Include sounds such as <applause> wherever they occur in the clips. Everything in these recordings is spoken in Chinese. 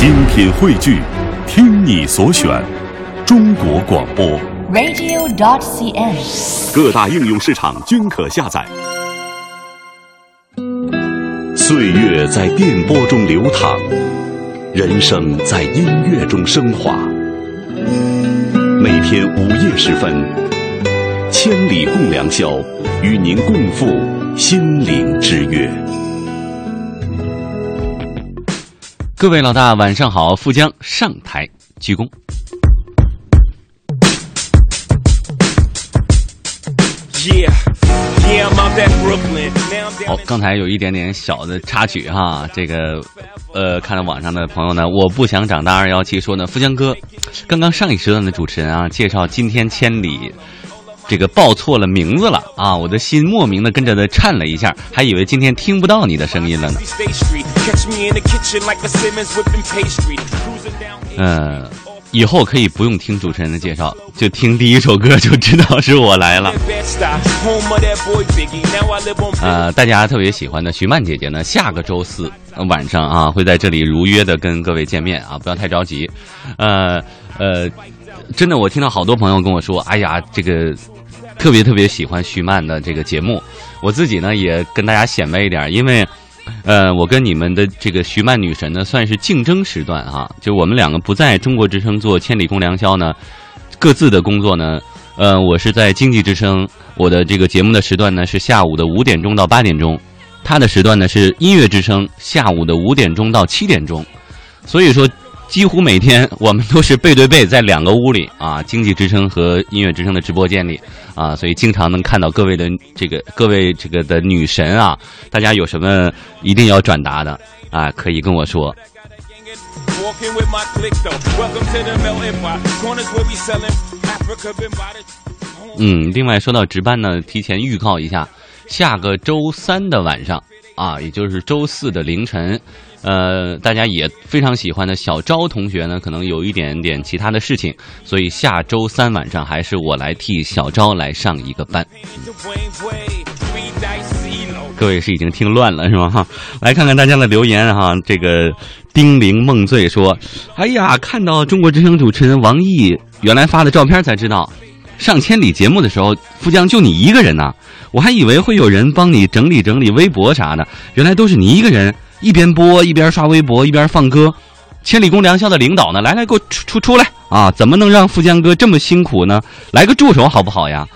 精品汇聚，听你所选，中国广播。radio.dot.cn，。各大应用市场均可下载。岁月在电波中流淌，人生在音乐中升华。每天午夜时分，千里共良宵，与您共赴心灵之约。各位老大，晚上好！富江上台鞠躬。好刚才有一点点小的插曲哈，这个呃，看到网上的朋友呢，我不想长大二幺七说呢，富江哥，刚刚上一时段的主持人啊，介绍今天千里。这个报错了名字了啊！我的心莫名的跟着的颤了一下，还以为今天听不到你的声音了呢。嗯，以后可以不用听主持人的介绍，就听第一首歌就知道是我来了。呃，大家特别喜欢的徐曼姐姐呢，下个周四呃晚上啊，会在这里如约的跟各位见面啊，不要太着急。呃呃，真的，我听到好多朋友跟我说，哎呀，这个特别特别喜欢徐曼的这个节目。我自己呢也跟大家显摆一点，因为。呃，我跟你们的这个徐曼女神呢，算是竞争时段哈、就我们两个不在中国之声做千里共良宵呢，各自的工作呢，呃，我是在经济之声，我的这个节目的时段呢是下午的五点钟到八点钟，他的时段呢是音乐之声，下午的五点钟到七点钟，所以说几乎每天我们都是背对背在两个屋里啊，经济之声和音乐之声的直播间里啊，所以经常能看到各位的这个各位这个的女神啊，大家有什么一定要转达的啊，可以跟我说。嗯，另外说到值班呢，提前预告一下，下个周三的晚上啊，也就是周四的凌晨，呃，大家也非常喜欢的小昭同学呢，可能有一点点其他的事情，所以下周三晚上还是我来替小昭来上一个班。各位是已经听乱了是吗？哈，来看看大家的留言哈。这个丁玲梦醉说：“哎呀，看到中国之声主持人王毅原来发的照片才知道，上千里节目的时候，富江就你一个人呐、我还以为会有人帮你整理整理微博啥的，原来都是你一个人，一边播一边刷微博一边放歌。千里共良宵的领导呢，来来给我出出出来啊！怎么能让富江哥这么辛苦呢？来个助手好不好呀？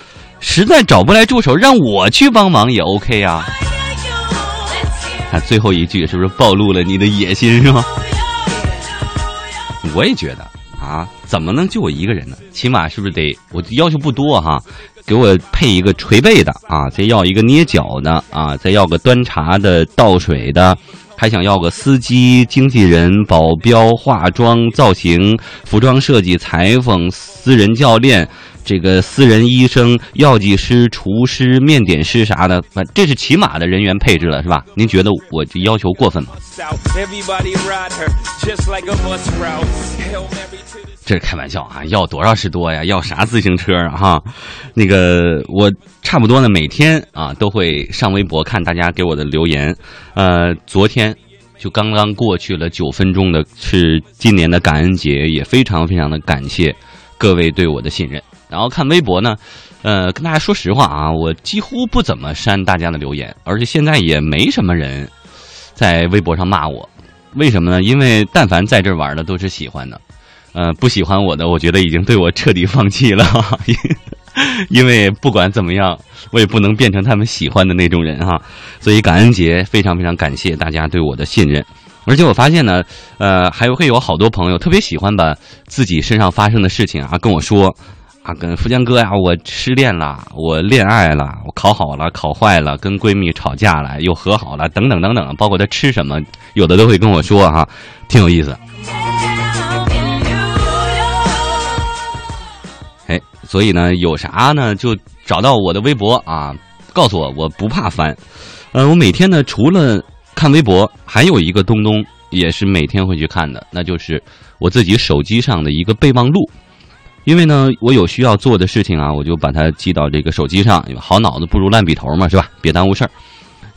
实在找不来助手，让我去帮忙也 OK 呀。看最后一句是不是暴露了你的野心是吗？我也觉得啊，怎么能就我一个人呢？起码是不是得我要求不多哈，给我配一个捶背的啊，再要一个捏脚的啊，再要个端茶的、倒水的，还想要个司机、经纪人、保镖、化妆、造型、服装设计、裁缝、私人教练。这个私人医生、药剂师、厨师、面点师啥的，反这是起码的人员配置了，是吧？您觉得我这要求过分吗这是开玩笑啊！要多少是多呀？要啥自行车啊？哈，那个我差不多呢，每天啊都会上微博看大家给我的留言。呃，昨天就刚刚过去了九分钟的是今年的感恩节，也非常非常的感谢各位对我的信任。然后看微博呢，呃，跟大家说实话啊，我几乎不怎么删大家的留言，而且现在也没什么人在微博上骂我。为什么呢？因为但凡在这玩的都是喜欢的。呃，不喜欢我的，我觉得已经对我彻底放弃了，<laughs> 因为不管怎么样，我也不能变成他们喜欢的那种人哈。所以感恩节非常非常感谢大家对我的信任，而且我发现呢，呃，还会有好多朋友特别喜欢把自己身上发生的事情啊跟我说。啊，跟富江哥呀，我失恋了，我恋爱了，我考好了，考坏了，跟闺蜜吵架了，又和好了，等等等等，包括他吃什么，有的都会跟我说哈，挺有意思。哎，所以呢，有啥呢，就找到我的微博啊，告诉我，我不怕翻。呃，我每天呢，除了看微博，还有一个东东也是每天会去看的，那就是我自己手机上的一个备忘录。因为呢，我有需要做的事情啊，我就把它记到这个手机上。因为好脑子不如烂笔头嘛，是吧？别耽误事儿。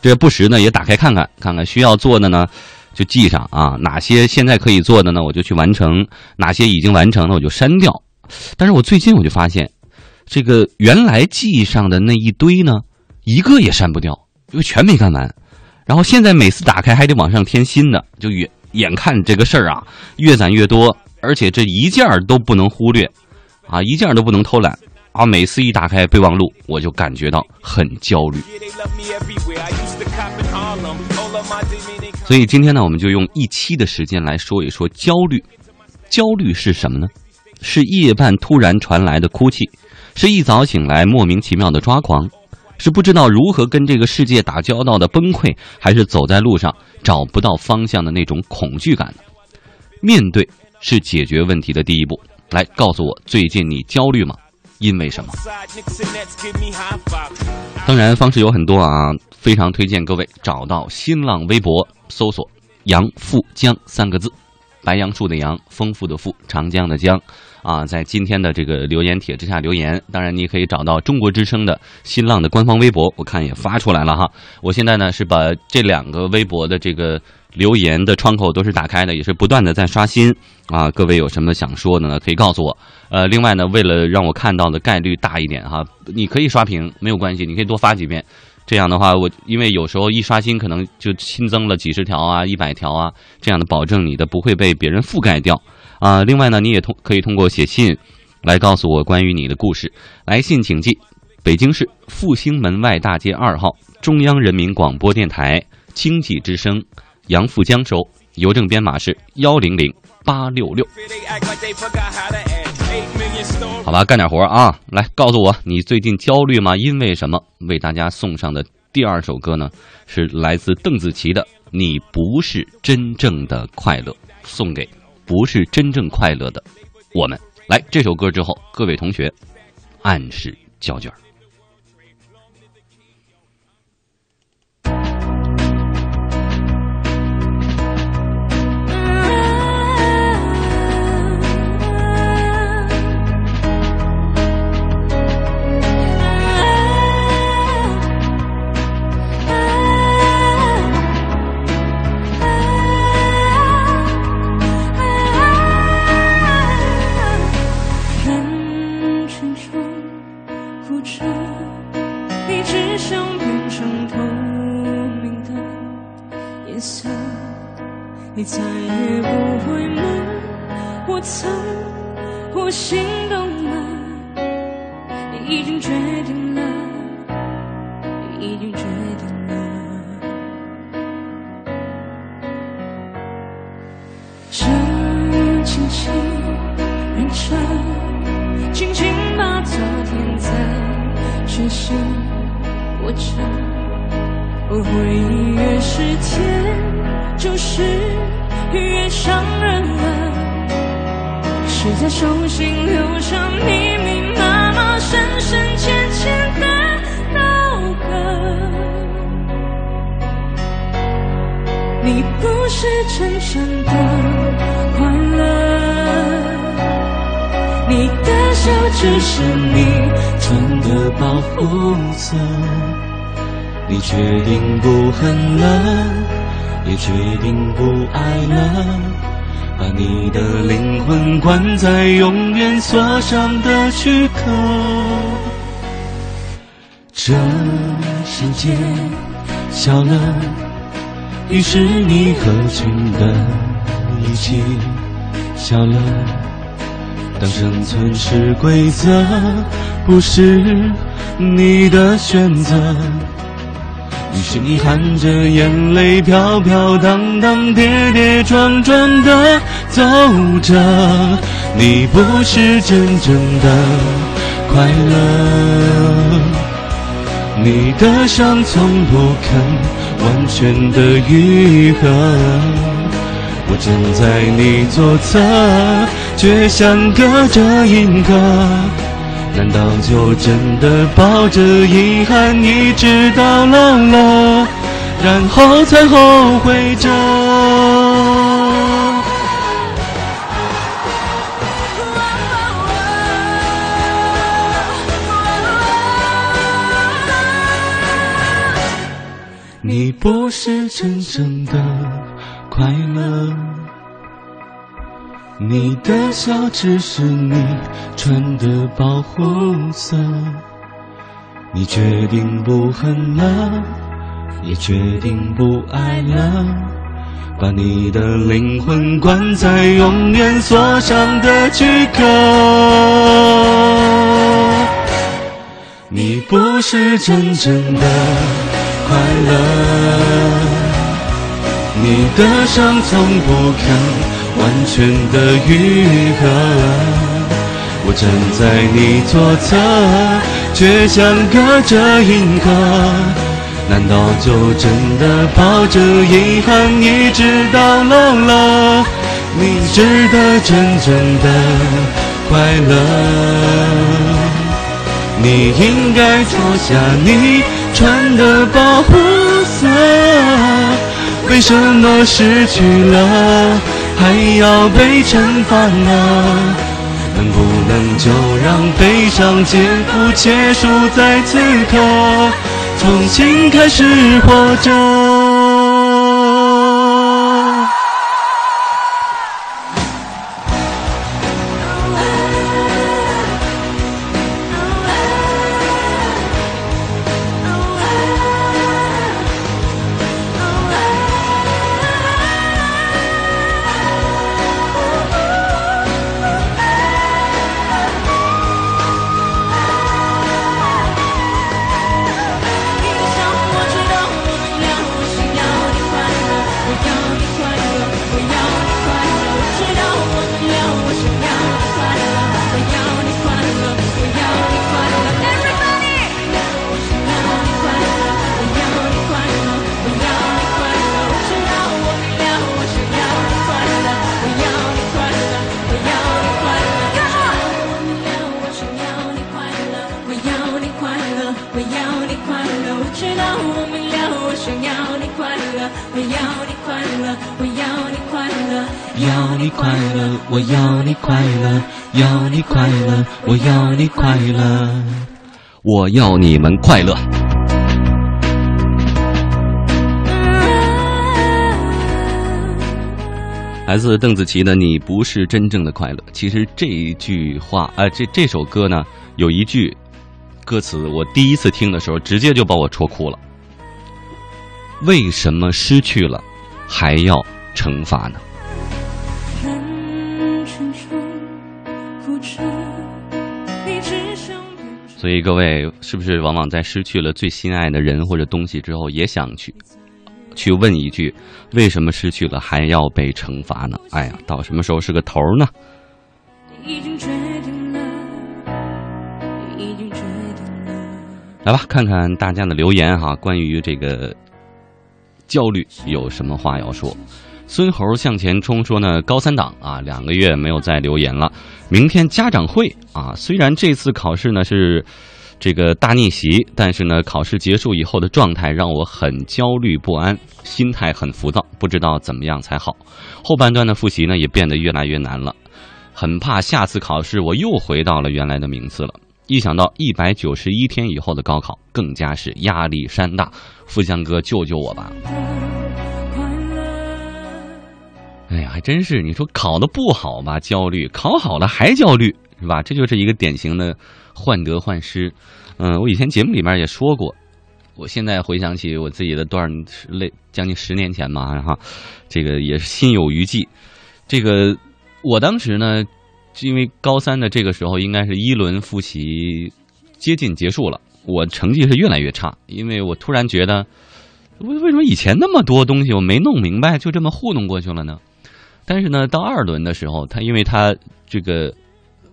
这不时呢也打开看看，看看需要做的呢，就记上啊，哪些现在可以做的呢，我就去完成；哪些已经完成了，我就删掉。但是我最近我就发现，这个原来记上的那一堆呢，一个也删不掉，因为全没干完。然后现在每次打开还得往上添新的，就越眼看这个事儿啊越攒越多，而且这一件儿都不能忽略，啊，一件都不能偷懒。啊，每次一打开备忘录，我就感觉到很焦虑。所以今天呢，我们就用一期的时间来说一说焦虑。焦虑是什么呢？是夜半突然传来的哭泣，是一早醒来莫名其妙的抓狂，是不知道如何跟这个世界打交道的崩溃，还是走在路上找不到方向的那种恐惧感？面对是解决问题的第一步。来告诉我，最近你焦虑吗？因为什么？当然，方式有很多啊，非常推荐各位找到新浪微博搜索“杨富江”三个字，白杨树的杨，丰富的富，长江的江，啊，在今天的这个留言帖之下留言。当然，你也可以找到中国之声的新浪的官方微博，我看也发出来了哈。我现在呢是把这两个微博的这个留言的窗口都是打开的，也是不断的在刷新啊。各位有什么想说的呢？可以告诉我。呃，另外呢，为了让我看到的概率大一点哈，你可以刷屏没有关系，你可以多发几遍。这样的话，我因为有时候一刷新可能就新增了几十条啊、一百条啊，这样的保证你的不会被别人覆盖掉啊。另外呢，你也通可以通过写信来告诉我关于你的故事。来信请寄北京市复兴门外大街二号中央人民广播电台经济之声杨富江收，邮政编码是幺零零八六六。好吧，干点活啊！来告诉我，你最近焦虑吗？因为什么？为大家送上的第二首歌呢，是来自邓紫棋的《你不是真正的快乐》，送给不是真正快乐的我们。来，这首歌之后，各位同学按时交卷界小了，于是你合群的力气笑了。当生存是规则，不是你的选择。于是你含着眼泪飘飘荡荡、跌跌撞撞的走着，你不是真正的快乐，你的伤从不肯完全的愈合。我站在你左侧，却像隔着银河。难道就真的抱着遗憾一直到老了，然后才后悔着？不是真正的快乐。你的笑只是你穿的保护色。你决定不恨了，也决定不爱了，把你的灵魂关在永远锁上的躯壳。你不是真正的了，你的伤从不肯完全的愈合。我站在你左侧。却像隔着银河，难道就真的抱着遗憾一直到老了？你值得真正的快乐，你应该脱下你穿的保护色。为什么失去了还要被惩罚呢？能不能就让悲伤结束，结束在此刻，重新开始活着？我要你们快乐。来自邓紫棋的《你不是真正的快乐》，其实这一句话，呃，这这首歌呢，有一句歌词，我第一次听的时候，直接就把我戳哭了。为什么失去了，还要惩罚呢？所以各位，是不是往往在失去了最心爱的人或者东西之后，也想去去问一句：为什么失去了还要被惩罚呢？哎呀，到什么时候是个头呢？来吧，看看大家的留言哈，关于这个焦虑有什么话要说？孙猴向前冲说呢，高三党啊，两个月没有再留言了。明天家长会啊，虽然这次考试呢是这个大逆袭，但是呢，考试结束以后的状态让我很焦虑不安，心态很浮躁，不知道怎么样才好。后半段的复习呢也变得越来越难了，很怕下次考试我又回到了原来的名次了。一想到一百九十一天以后的高考，更加是压力山大。富江哥，救救我吧！哎呀，还真是！你说考的不好吧，焦虑；考好了还焦虑，是吧？这就是一个典型的患得患失。嗯，我以前节目里面也说过，我现在回想起我自己的段类，将近十年前嘛，哈，这个也是心有余悸。这个我当时呢，因为高三的这个时候，应该是一轮复习接近结束了，我成绩是越来越差，因为我突然觉得，为为什么以前那么多东西我没弄明白，就这么糊弄过去了呢？但是呢，到二轮的时候，他因为他这个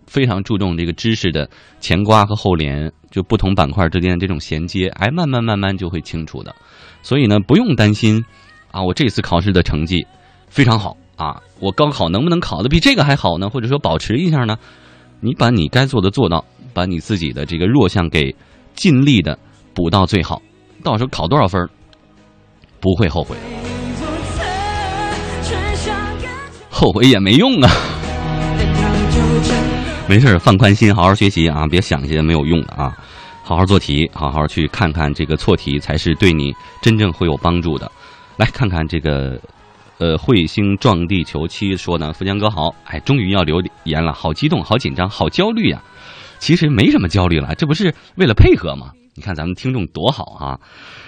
非常注重这个知识的前刮和后连，就不同板块之间的这种衔接，哎，慢慢慢慢就会清楚的。所以呢，不用担心啊，我这次考试的成绩非常好啊，我高考能不能考的比这个还好呢？或者说保持一下呢？你把你该做的做到，把你自己的这个弱项给尽力的补到最好，到时候考多少分不会后悔。后悔也没用啊！<laughs> 没事放宽心，好好学习啊，别想一些没有用的啊，好好做题，好好去看看这个错题，才是对你真正会有帮助的。来看看这个呃，彗星撞地球七说呢，富江哥好，哎，终于要留言了，好激动，好紧张，好焦虑呀、其实没什么焦虑了，这不是为了配合吗？你看咱们听众多好啊！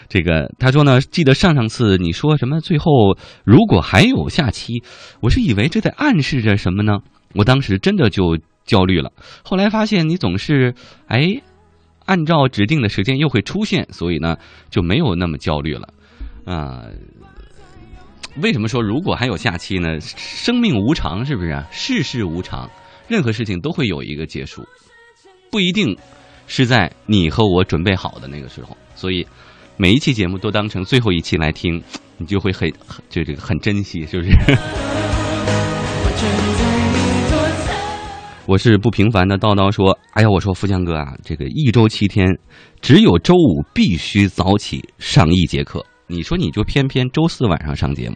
这个他说呢，记得上上次你说什么，最后如果还有下期，我是以为这在暗示着什么呢？我当时真的就焦虑了，后来发现你总是哎，按照指定的时间又会出现，所以呢就没有那么焦虑了。啊、为什么说如果还有下期呢？生命无常，是不是啊？世事无常，任何事情都会有一个结束，不一定是在你和我准备好的那个时候。所以每一期节目都当成最后一期来听，你就会很很就这个很珍惜，是不是？<laughs> 我是不平凡的叨叨说，哎呀，我说富强哥啊，这个一周七天，只有周五必须早起上一节课。你说你就偏偏周四晚上上节目，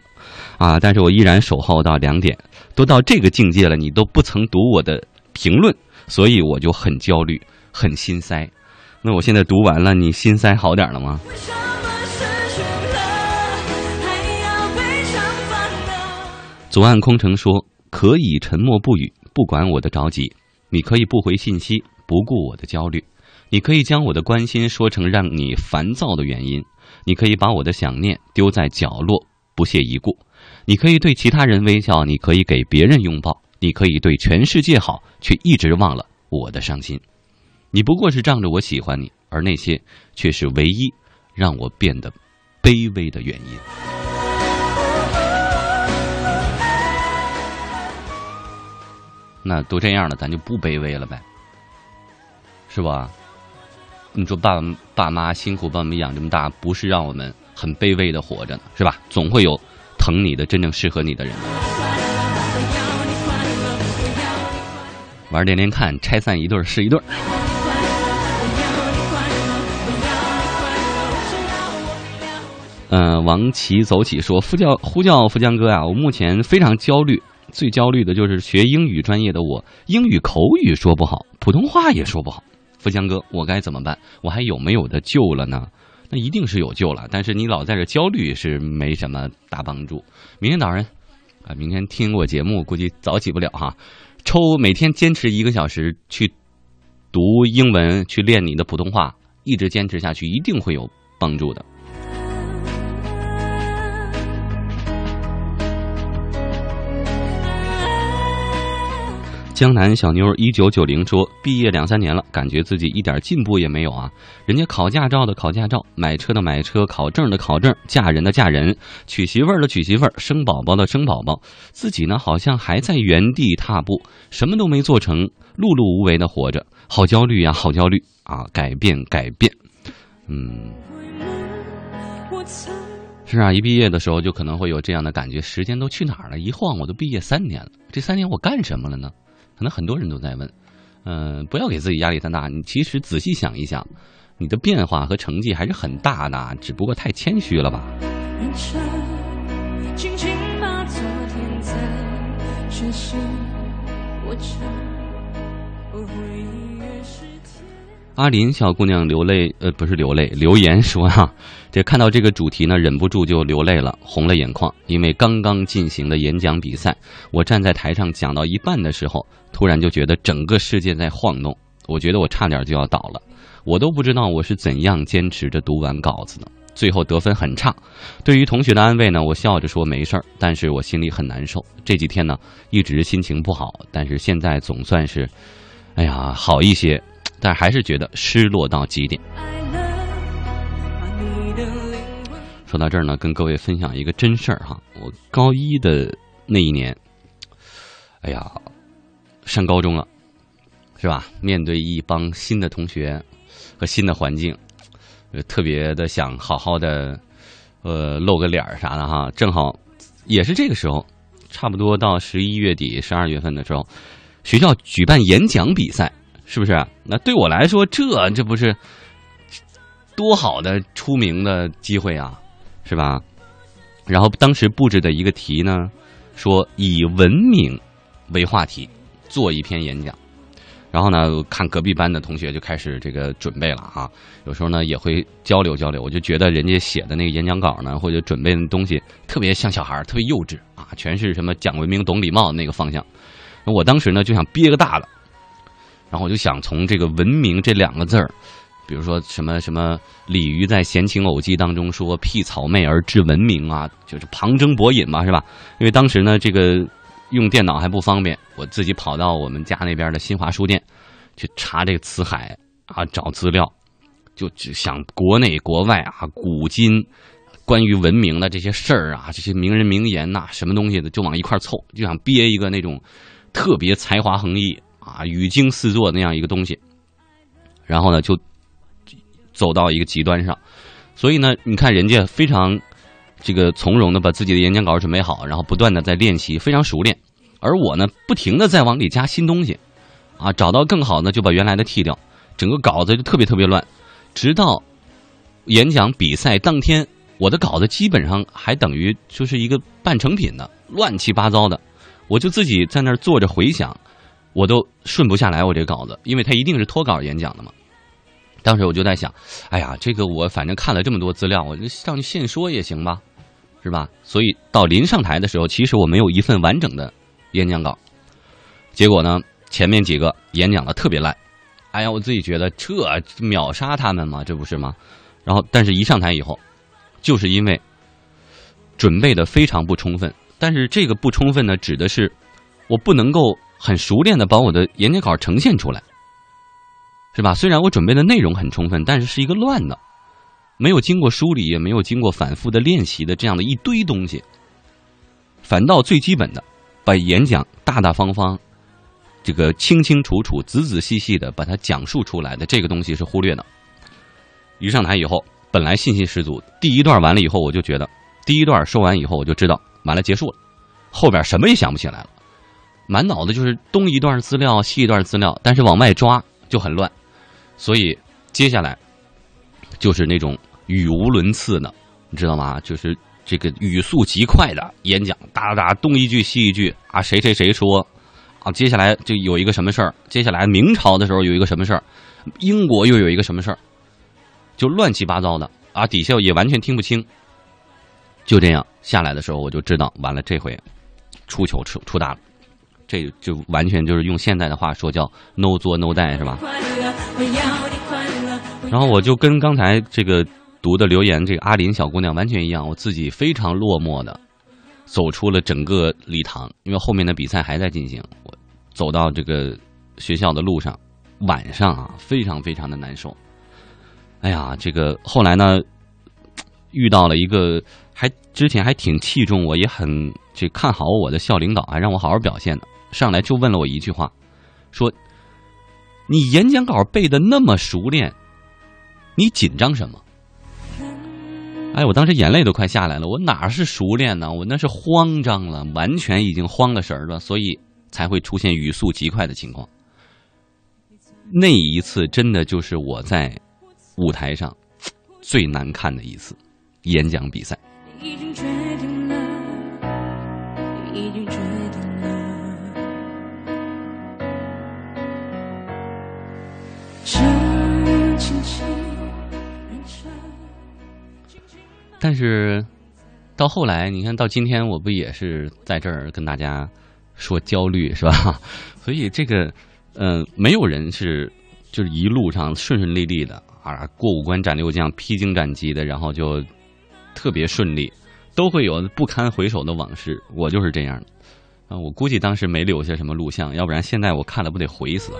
啊！但是我依然守候到两点，都到这个境界了，你都不曾读我的评论，所以我就很焦虑，很心塞。那我现在读完了，你心塞好点了吗？左岸空城说：“可以沉默不语，不管我的着急；你可以不回信息，不顾我的焦虑；你可以将我的关心说成让你烦躁的原因；你可以把我的想念丢在角落，不屑一顾；你可以对其他人微笑，你可以给别人拥抱，你可以对全世界好，却一直忘了我的伤心。你不过是仗着我喜欢你，而那些却是唯一让我变得卑微的原因。”那都这样了，咱就不卑微了呗，是吧？你说爸爸爸妈辛苦把我们养这么大，不是让我们很卑微的活着呢，是吧？总会有疼你的、真正适合你的人。玩连连看，拆散一对是一对嗯、王琦走起说：“呼叫呼叫富江哥啊，我目前非常焦虑，最焦虑的就是学英语专业的我，英语口语说不好，普通话也说不好。富江哥，我该怎么办？我还有没有的救了呢？<laughs> 那一定是有救了，但是你老在这焦虑是没什么大帮助。明天早上啊，明天听我节目，估计早起不了哈。抽每天坚持一个小时去读英文，去练你的普通话，一直坚持下去，一定会有帮助的。江南小妞一九九零说：“毕业两三年了，感觉自己一点进步也没有啊！人家考驾照的考驾照，买车的买车，考证的考证，嫁人的嫁人，娶媳妇儿的娶媳妇儿，生宝宝的生宝宝，自己呢好像还在原地踏步，什么都没做成，碌碌无为的活着，好焦虑呀、好焦虑啊！改变，改变，嗯。”是啊，一毕业的时候就可能会有这样的感觉，时间都去哪儿了？一晃我都毕业三年了，这三年我干什么了呢？可能很多人都在问，嗯、不要给自己压力太大。你其实仔细想一想，你的变化和成绩还是很大的，只不过太谦虚了吧？人生，轻轻把昨天的讯息握着，而回忆越是甜。阿林小姑娘流泪，呃，不是流泪，留言说啊，这看到这个主题呢，忍不住就流泪了，红了眼眶。因为刚刚进行的演讲比赛，我站在台上讲到一半的时候，突然就觉得整个世界在晃动，我觉得我差点就要倒了，我都不知道我是怎样坚持着读完稿子的。最后得分很差，对于同学的安慰呢，我笑着说没事儿，但是我心里很难受。这几天呢，一直心情不好，但是现在总算是，哎呀，好一些。但还是觉得失落到极点。说到这儿呢，跟各位分享一个真事儿哈。我高一的那一年，哎呀，上高中了，是吧？面对一帮新的同学和新的环境，特别的想好好的，呃，露个脸儿啥的哈。正好也是这个时候，差不多到十一月底、十二月份的时候，学校举办演讲比赛，是不是？那对我来说，这这不是多好的出名的机会啊，是吧？然后当时布置的一个题呢，说以文明为话题做一篇演讲。然后呢，看隔壁班的同学就开始这个准备了哈。有时候呢，也会交流交流。我就觉得人家写的那个演讲稿呢，或者准备的东西，特别像小孩，特别幼稚啊，全是什么讲文明、懂礼貌的那个方向。那我当时呢就想憋个大的，然后我就想从这个“文明”这两个字儿，比如说什么什么鲤鱼在《闲情偶记》当中说“辟草昧而知文明”啊，就是旁征博引嘛，是吧？因为当时呢，这个。用电脑还不方便，我自己跑到我们家那边的新华书店去查这个辞海啊，找资料，就只想国内国外啊，古今关于文明的这些事儿啊，这些名人名言呐，什么东西的，就往一块凑，就想憋一个那种特别才华横溢啊、语惊四座那样一个东西。然后呢，就走到一个极端上，所以呢，你看人家非常。这个从容的把自己的演讲稿准备好，然后不断的在练习，非常熟练。而我呢，不停的在往里加新东西，啊，找到更好的就把原来的剃掉，整个稿子就特别特别乱。直到演讲比赛当天，我的稿子基本上还等于就是一个半成品的，乱七八糟的。我就自己在那儿坐着回想，我都顺不下来我这稿子，因为它一定是脱稿演讲的嘛。当时我就在想，哎呀，这个我反正看了这么多资料，我就上去现说也行吧。是吧？所以到临上台的时候，其实我没有一份完整的演讲稿。结果呢，前面几个演讲的特别烂。哎呀，我自己觉得这秒杀他们嘛，这不是吗？然后，但是一上台以后，就是因为准备的非常不充分。但是这个不充分呢，指的是我不能够很熟练的把我的演讲稿呈现出来，是吧？虽然我准备的内容很充分，但是是一个乱的。没有经过梳理，也没有经过反复的练习的这样的一堆东西，反倒最基本的，把演讲大大方方、这个清清楚楚、仔仔细细的把它讲述出来的这个东西是忽略的。一上台以后，本来信心十足，第一段完了以后，我就觉得第一段说完以后，我就知道完了结束了，后边什么也想不起来了，满脑子就是东一段资料西一段资料，但是往外抓就很乱，所以接下来就是那种。语无伦次的，你知道吗？就是这个语速极快的演讲，哒哒哒，东一句西一句啊，谁谁谁说啊，接下来就有一个什么事儿，接下来明朝的时候有一个什么事儿，英国又有一个什么事儿，就乱七八糟的啊，底下也完全听不清。就这样下来的时候，我就知道完了，这回出糗出出大了，这就完全就是用现在的话说叫 “no 作 no die” 是吧？然后我就跟刚才这个。读的留言，这个阿林小姑娘完全一样。我自己非常落寞的走出了整个礼堂，因为后面的比赛还在进行。我走到这个学校的路上，晚上啊，非常非常的难受。哎呀，这个后来呢，遇到了一个还之前还挺器重我，也很这看好我的校领导，还让我好好表现的。上来就问了我一句话，说：“你演讲稿背的那么熟练，你紧张什么？”哎，我当时眼泪都快下来了。我哪是熟练呢？我那是慌张了，完全已经慌了神儿了，所以才会出现语速极快的情况。那一次真的就是我在舞台上最难看的一次演讲比赛。但是，到后来，你看到今天，我不也是在这儿跟大家说焦虑，是吧？<laughs> 所以这个，嗯，没有人是就是一路上顺顺利利的啊，过五关斩六将、披荆斩棘的，然后就特别顺利，都会有不堪回首的往事。我就是这样啊，我估计当时没留下什么录像，要不然现在我看了不得回死。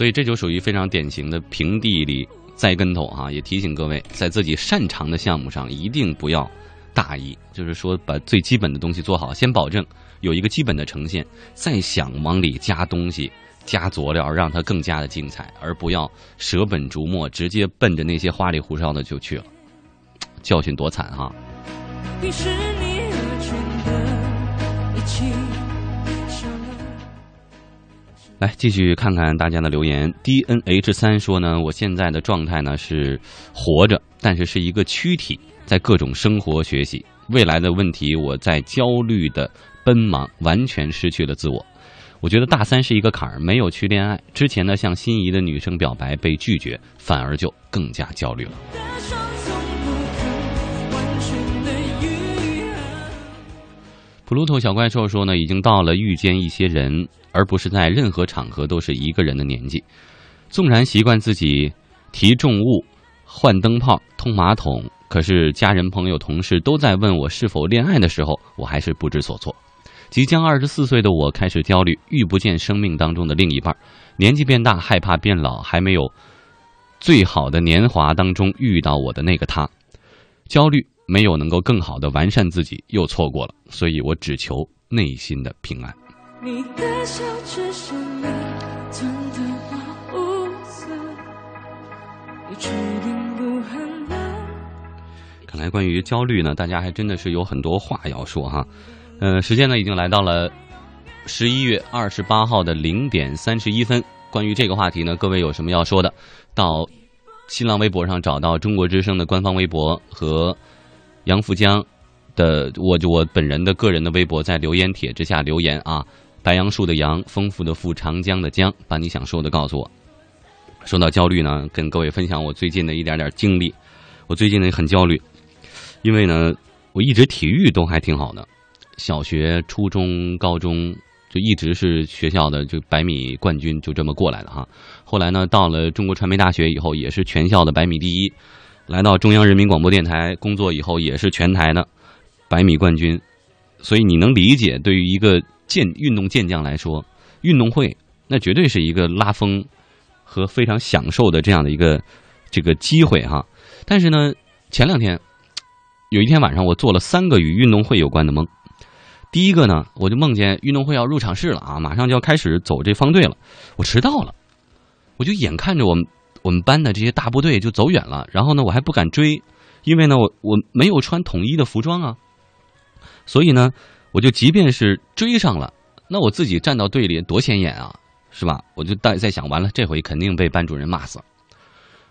所以这就属于非常典型的平地里栽跟头哈，也提醒各位，在自己擅长的项目上一定不要大意，就是说把最基本的东西做好，先保证有一个基本的呈现，再想往里加东西、加佐料，让它更加的精彩，而不要舍本逐末，直接奔着那些花里胡哨的就去了，教训多惨哈！来继续看看大家的留言。D N H 三说呢，我现在的状态呢是活着，但是是一个躯体，在各种生活学习。未来的问题，我在焦虑的奔忙，完全失去了自我。我觉得大三是一个坎儿，没有去恋爱之前呢，向心仪的女生表白被拒绝，反而就更加焦虑了。普鲁托小怪兽说呢，已经到了遇见一些人，而不是在任何场合都是一个人的年纪。纵然习惯自己提重物、换灯泡、通马桶，可是家人、朋友、同事都在问我是否恋爱的时候，我还是不知所措。即将二十四岁的我开始焦虑，遇不见生命当中的另一半，年纪变大，害怕变老，还没有最好的年华当中遇到我的那个他，焦虑没有能够更好的完善自己，又错过了，所以我只求内心的平安。你的笑只是你吞的我无色，你确定不很冷？看来关于焦虑呢，大家还真的是有很多话要说哈。呃，时间呢已经来到了十一月二十八号的零点三十一分。关于这个话题呢，各位有什么要说的，到新浪微博上找到中国之声的官方微博和杨富江的我就我本人的个人的微博，在留言帖之下留言啊。白杨树的杨，丰富的富，长江的江，把你想说的告诉我。说到焦虑呢，跟各位分享我最近的一点点经历。我最近呢很焦虑，因为呢我一直体育都还挺好的，小学、初中、高中就一直是学校的就百米冠军，就这么过来的哈。后来呢到了中国传媒大学以后，也是全校的百米第一。来到中央人民广播电台工作以后，也是全台的百米冠军。所以你能理解，对于一个健运动健将来说，运动会那绝对是一个拉风和非常享受的这样的一个这个机会哈。但是呢，前两天有一天晚上，我做了三个与运动会有关的梦。第一个呢，我就梦见运动会要入场式了啊，马上就要开始走这方队了，我迟到了，我就眼看着我们我们班的这些大部队就走远了，然后呢，我还不敢追，因为呢，我我没有穿统一的服装啊，所以呢，我就即便是追上了，那我自己站到队里多显眼啊，是吧？我就在在想，完了这回肯定被班主任骂死，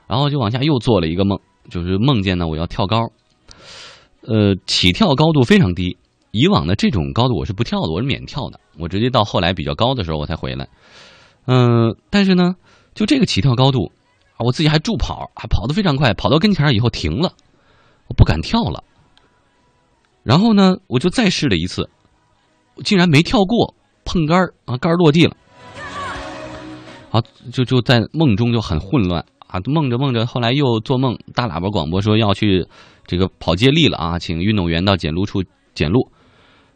然后就往下又做了一个梦，就是梦见呢我要跳高，呃，起跳高度非常低，以往的这种高度我是不跳的，我是免跳的，我直接到后来比较高的时候我才回来，嗯、但是呢，就这个起跳高度，我自己还助跑，还跑得非常快，跑到跟前以后停了，我不敢跳了。然后呢，我就再试了一次，竟然没跳过，碰杆儿啊，杆儿落地了。啊，就就在梦中就很混乱啊，梦着梦着，后来又做梦，大喇叭广播说要去这个跑接力了啊，请运动员到检录处检录。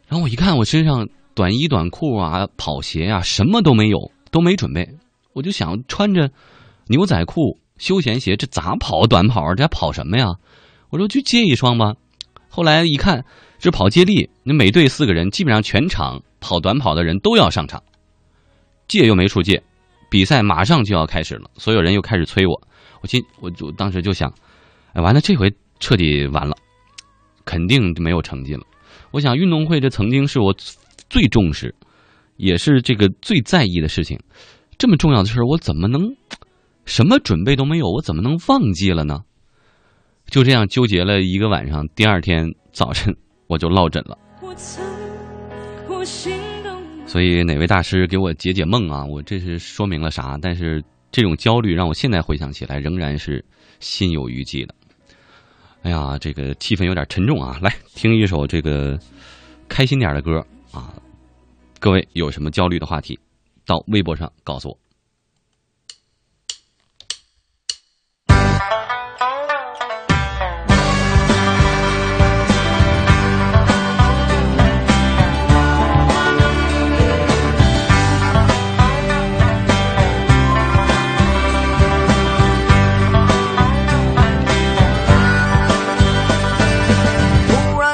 然后我一看，我身上短衣短裤啊、跑鞋啊，什么都没有，都没准备。我就想穿着牛仔裤、休闲鞋，这咋跑短跑啊？这还跑什么呀？我说去借一双吧。后来一看，这跑接力，那每队四个人，基本上全场跑短跑的人都要上场，借又没处借，比赛马上就要开始了，所有人又开始催我，我今我就当时就想，哎，完了，这回彻底完了，肯定没有成绩了。我想运动会这曾经是我最重视，也是这个最在意的事情，这么重要的事儿，我怎么能什么准备都没有？我怎么能忘记了呢？就这样纠结了一个晚上，第二天早晨我就落枕了。所以哪位大师给我解解梦啊？我这是说明了啥？但是这种焦虑让我现在回想起来仍然是心有余悸的。哎呀，这个气氛有点沉重啊！来听一首这个开心点的歌啊！各位有什么焦虑的话题，到微博上告诉我。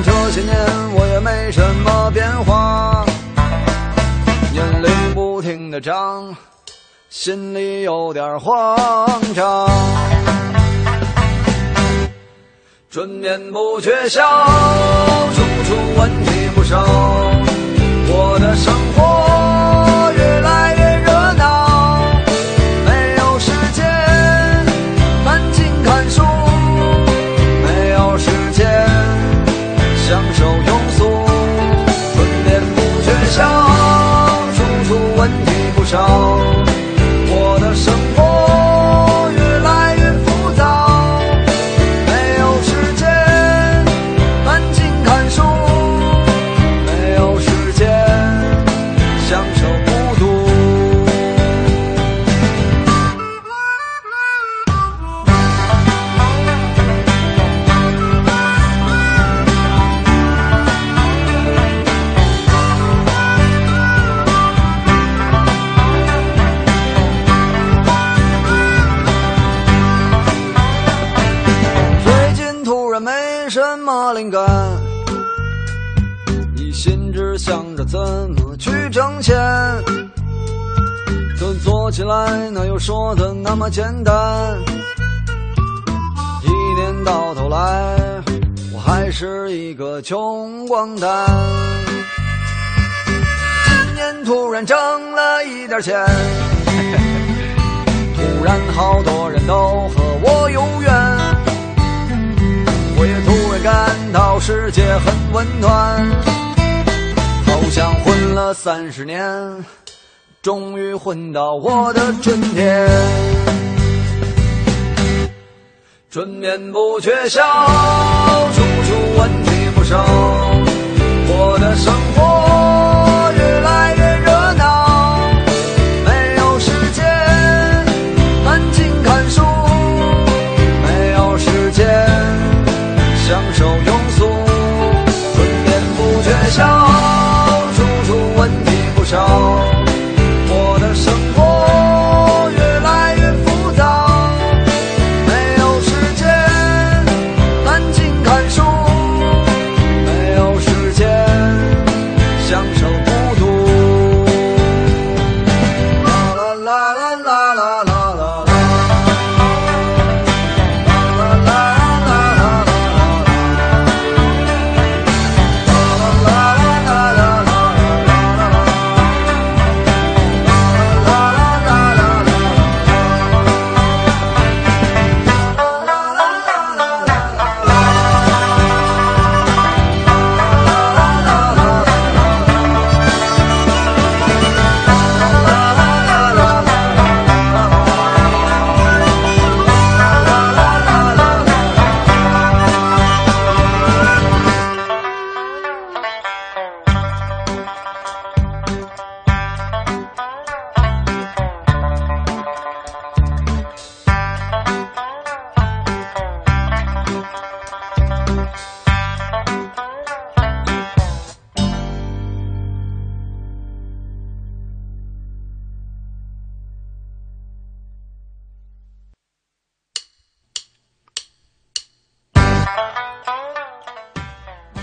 这些年我也没什么变化，年龄不停的长，心里有点慌张。春眠不觉晓，处处问题不少，招起来哪有说的那么简单？一年到头来，我还是一个穷光蛋。今年突然挣了一点钱。突然好多人都和我有缘，我也突然感到世界很温暖，好像混了三十年，终于混到我的春天。春眠不觉晓，处处问题不少，我的生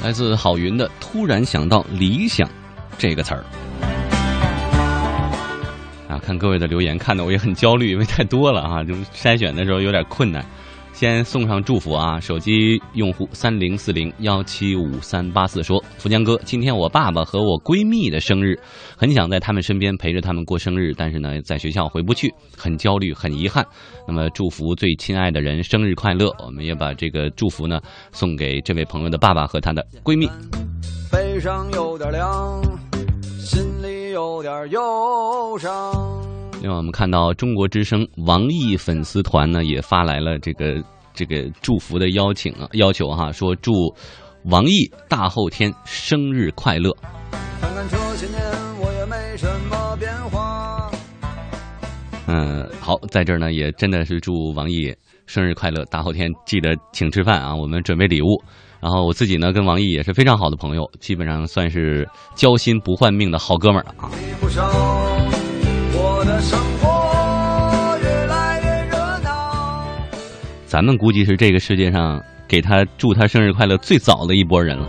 来自郝云的“突然想到理想”这个词儿。啊，看各位的留言，看的我也很焦虑，因为太多了啊，就筛选的时候有点困难。先送上祝福啊！手机用户三零四零幺七五三八四说：“福江哥，今天我爸爸和我闺蜜的生日，很想在他们身边陪着他们过生日，但是呢，在学校回不去，很焦虑，很遗憾。那么，祝福最亲爱的人生日快乐！我们也把这个祝福呢送给这位朋友的爸爸和她的闺蜜。悲伤有点凉，心里有点忧伤。另外，我们看到中国之声王毅粉丝团呢也发来了这个这个祝福的邀请啊要求哈，说祝王毅大后天生日快乐。看看这些年，我也没什么变化。嗯，好，在这儿呢也真的是祝王毅生日快乐，大后天记得请吃饭啊，我们准备礼物。然后我自己呢跟王毅也是非常好的朋友，基本上算是交心不换命的好哥们儿啊。生活越来越热闹。咱们估计是这个世界上给他祝他生日快乐最早的一波人了。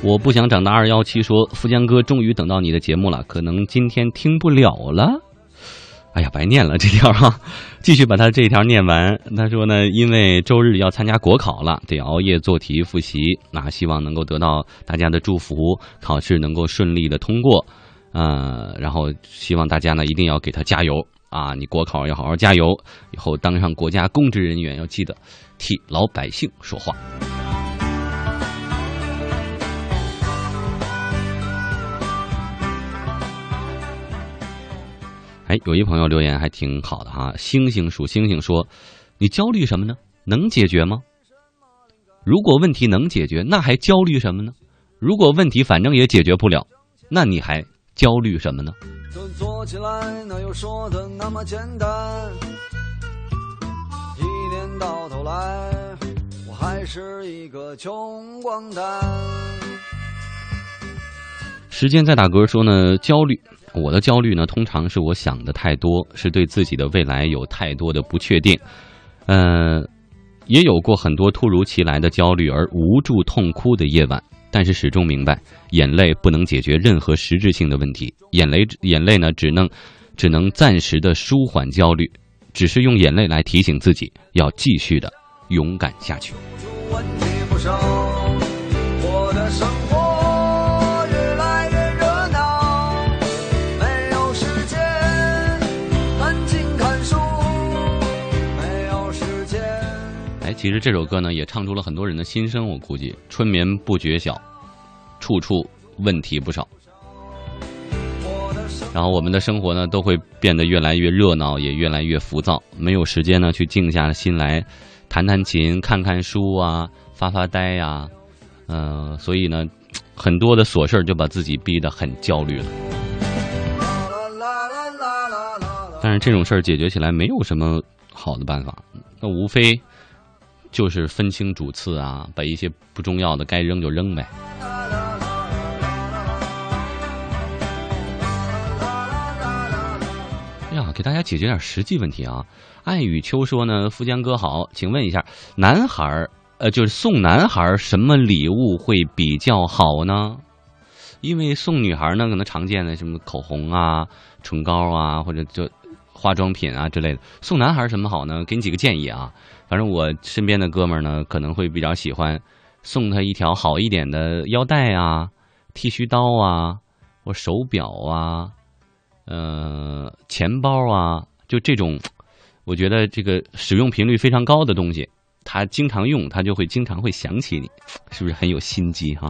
我不想长大二幺七说，富江哥终于等到你的节目了，可能今天听不了了。哎呀，白念了这条哈，继续把他这条念完。他说呢，因为周日要参加国考了，得熬夜做题复习，那希望能够得到大家的祝福，考试能够顺利的通过。呃，然后希望大家呢一定要给他加油啊！你国考要好好加油，以后当上国家公职人员要记得替老百姓说话。哎，有一朋友留言还挺好的哈，星星数星星说：“你焦虑什么呢？能解决吗？如果问题能解决，那还焦虑什么呢？如果问题反正也解决不了，那你还焦虑什么呢？”这做起来哪有说的那么简单？一年到头来，我还是一个穷光蛋。时间在打嗝说呢，焦虑。我的焦虑呢，通常是我想的太多，是对自己的未来有太多的不确定。呃，也有过很多突如其来的焦虑而无助痛哭的夜晚，但是始终明白，眼泪不能解决任何实质性的问题。眼泪，眼泪呢，只能只能暂时的舒缓焦虑，只是用眼泪来提醒自己要继续的勇敢下去。其实这首歌呢，也唱出了很多人的心声。我估计春眠不觉晓，处处问题不少。然后我们的生活呢，都会变得越来越热闹，也越来越浮躁，没有时间呢去静下心来弹弹琴、看看书啊、发发呆呀、嗯、所以呢，很多的琐事儿就把自己逼得很焦虑了。但是这种事儿解决起来没有什么好的办法，那无非就是分清主次啊，把一些不重要的该扔就扔呗。呀，给大家解决点实际问题啊！爱雨秋说呢，富江哥好，请问一下，男孩儿呃，就是送男孩什么礼物会比较好呢？因为送女孩呢，可能常见的什么口红啊、唇膏啊，或者就化妆品啊之类的。送男孩什么好呢？给你几个建议啊。反正我身边的哥们儿呢，可能会比较喜欢送他一条好一点的腰带啊、剃须刀啊，或手表啊。呃，钱包啊，就这种，我觉得这个使用频率非常高的东西，他经常用，他就会经常会想起你，是不是很有心机哈？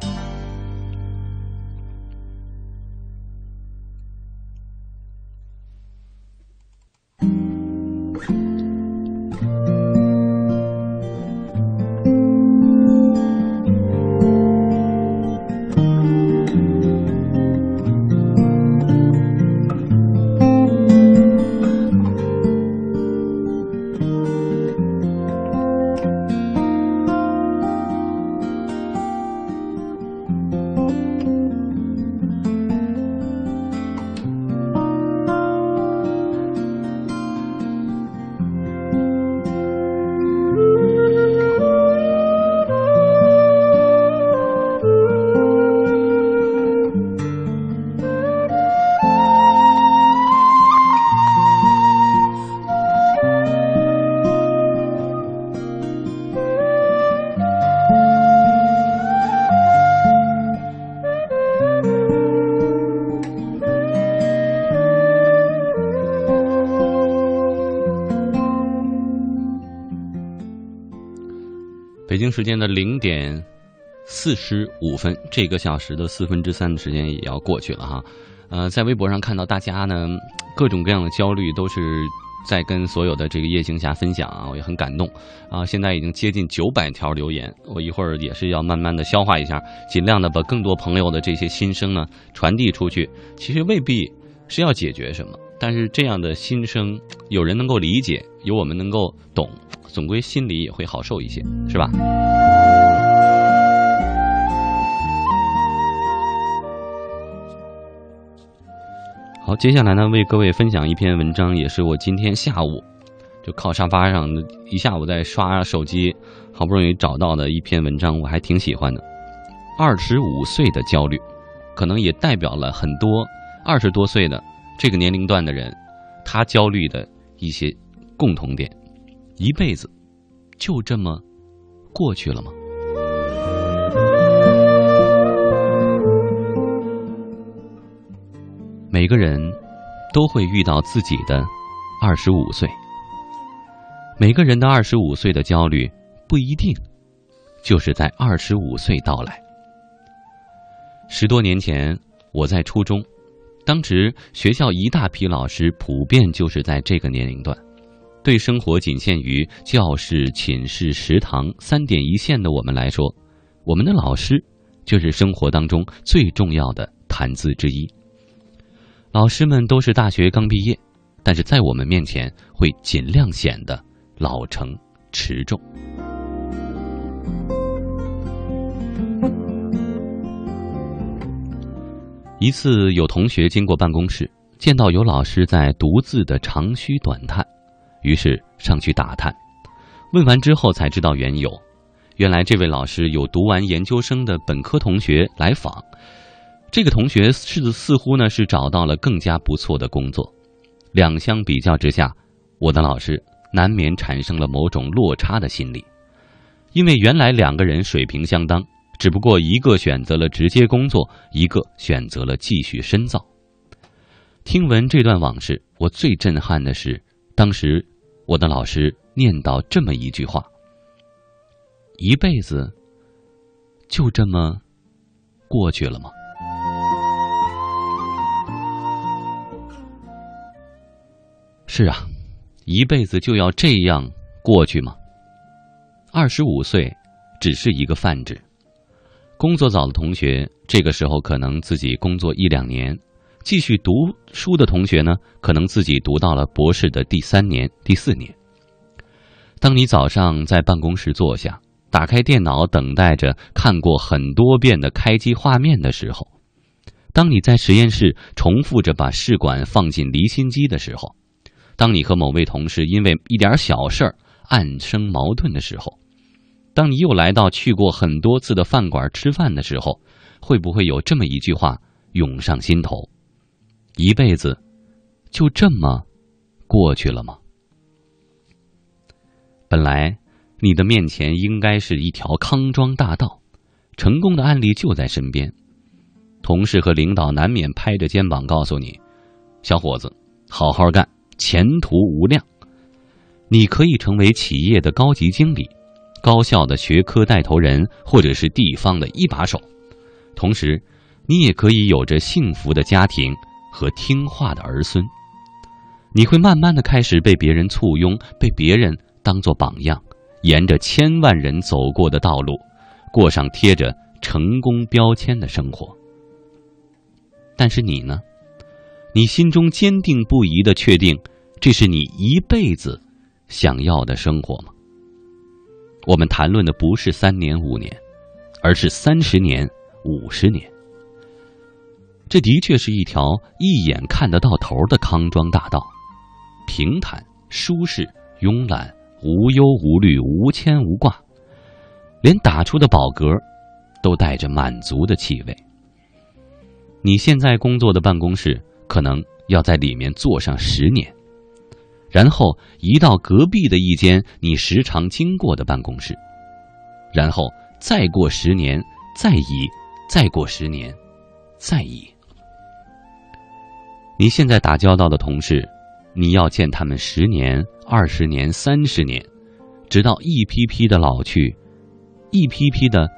时间的零点四十五分，这个小时的四分之三的时间也要过去了哈。呃，在微博上看到大家呢各种各样的焦虑，都是在跟所有的这个夜行侠分享啊，我也很感动啊。现在已经接近九百条留言，我一会儿也是要慢慢的消化一下，尽量的把更多朋友的这些心声呢传递出去。其实未必是要解决什么，但是这样的心声有人能够理解，有我们能够懂，总归心里也会好受一些，是吧？好，接下来呢，为各位分享一篇文章，也是我今天下午就靠沙发上一下午在刷手机，好不容易找到的一篇文章，我还挺喜欢的。二十五岁的焦虑，可能也代表了很多二十多岁的这个年龄段的人，他焦虑的一些共同点。一辈子就这么过去了吗？每个人都会遇到自己的二十五岁，每个人的二十五岁的焦虑不一定就是在二十五岁到来。十多年前，我在初中，当时学校一大批老师普遍就是在这个年龄段。对生活仅限于教室、寝室、食堂三点一线的我们来说，我们的老师就是生活当中最重要的谈资之一。老师们都是大学刚毕业，但是在我们面前会尽量显得老成持重。一次有同学经过办公室，见到有老师在独自的长吁短叹。于是上去打探，问完之后才知道缘由。原来这位老师有读完研究生的本科同学来访，这个同学是似乎呢是找到了更加不错的工作。两相比较之下，我的老师难免产生了某种落差的心理，因为原来两个人水平相当，只不过一个选择了直接工作，一个选择了继续深造。听闻这段往事，我最震撼的是。当时，我的老师念叨这么一句话：“一辈子就这么过去了吗？”是啊，一辈子就要这样过去吗？二十五岁只是一个泛指，工作早的同学，这个时候可能自己工作一两年。继续读书的同学呢，可能自己读到了博士的第三年、第四年。当你早上在办公室坐下，打开电脑，等待着看过很多遍的开机画面的时候；当你在实验室重复着把试管放进离心机的时候；当你和某位同事因为一点小事儿暗生矛盾的时候；当你又来到去过很多次的饭馆吃饭的时候，会不会有这么一句话涌上心头？一辈子就这么过去了吗？本来你的面前应该是一条康庄大道，成功的案例就在身边。同事和领导难免拍着肩膀告诉你：“小伙子，好好干，前途无量。你可以成为企业的高级经理、高校的学科带头人，或者是地方的一把手。同时，你也可以有着幸福的家庭。”和听话的儿孙，你会慢慢的开始被别人簇拥，被别人当做榜样，沿着千万人走过的道路，过上贴着成功标签的生活。但是你呢？你心中坚定不移的确定，这是你一辈子想要的生活吗？我们谈论的不是三年五年，而是三十年、五十年。这的确是一条一眼看得到头的康庄大道，平坦、舒适、慵懒、无忧无虑、无牵无挂，连打出的饱嗝都带着满足的气味。你现在工作的办公室，可能要在里面坐上十年，然后移到隔壁的一间你时常经过的办公室，然后再过十年，再移，再过十年，再移。你现在打交道的同事，你要见他们十年、二十年、三十年，直到一批批的老去，一批批的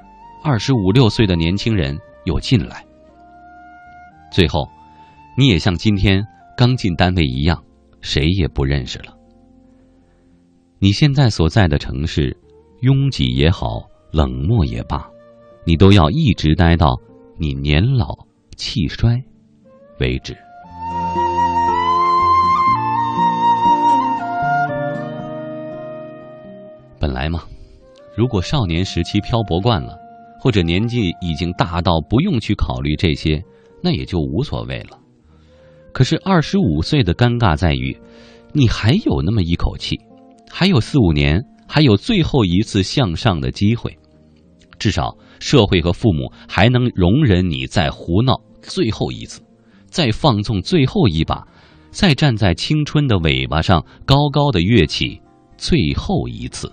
二十五六岁的年轻人又进来，最后，你也像今天刚进单位一样，谁也不认识了。你现在所在的城市，拥挤也好，冷漠也罢，你都要一直待到你年老气衰为止。本来嘛，如果少年时期漂泊惯了，或者年纪已经大到不用去考虑这些，那也就无所谓了。可是二十五岁的尴尬在于，你还有那么一口气，还有四五年，还有最后一次向上的机会。至少社会和父母还能容忍你再胡闹最后一次，再放纵最后一把，再站在青春的尾巴上高高的跃起最后一次。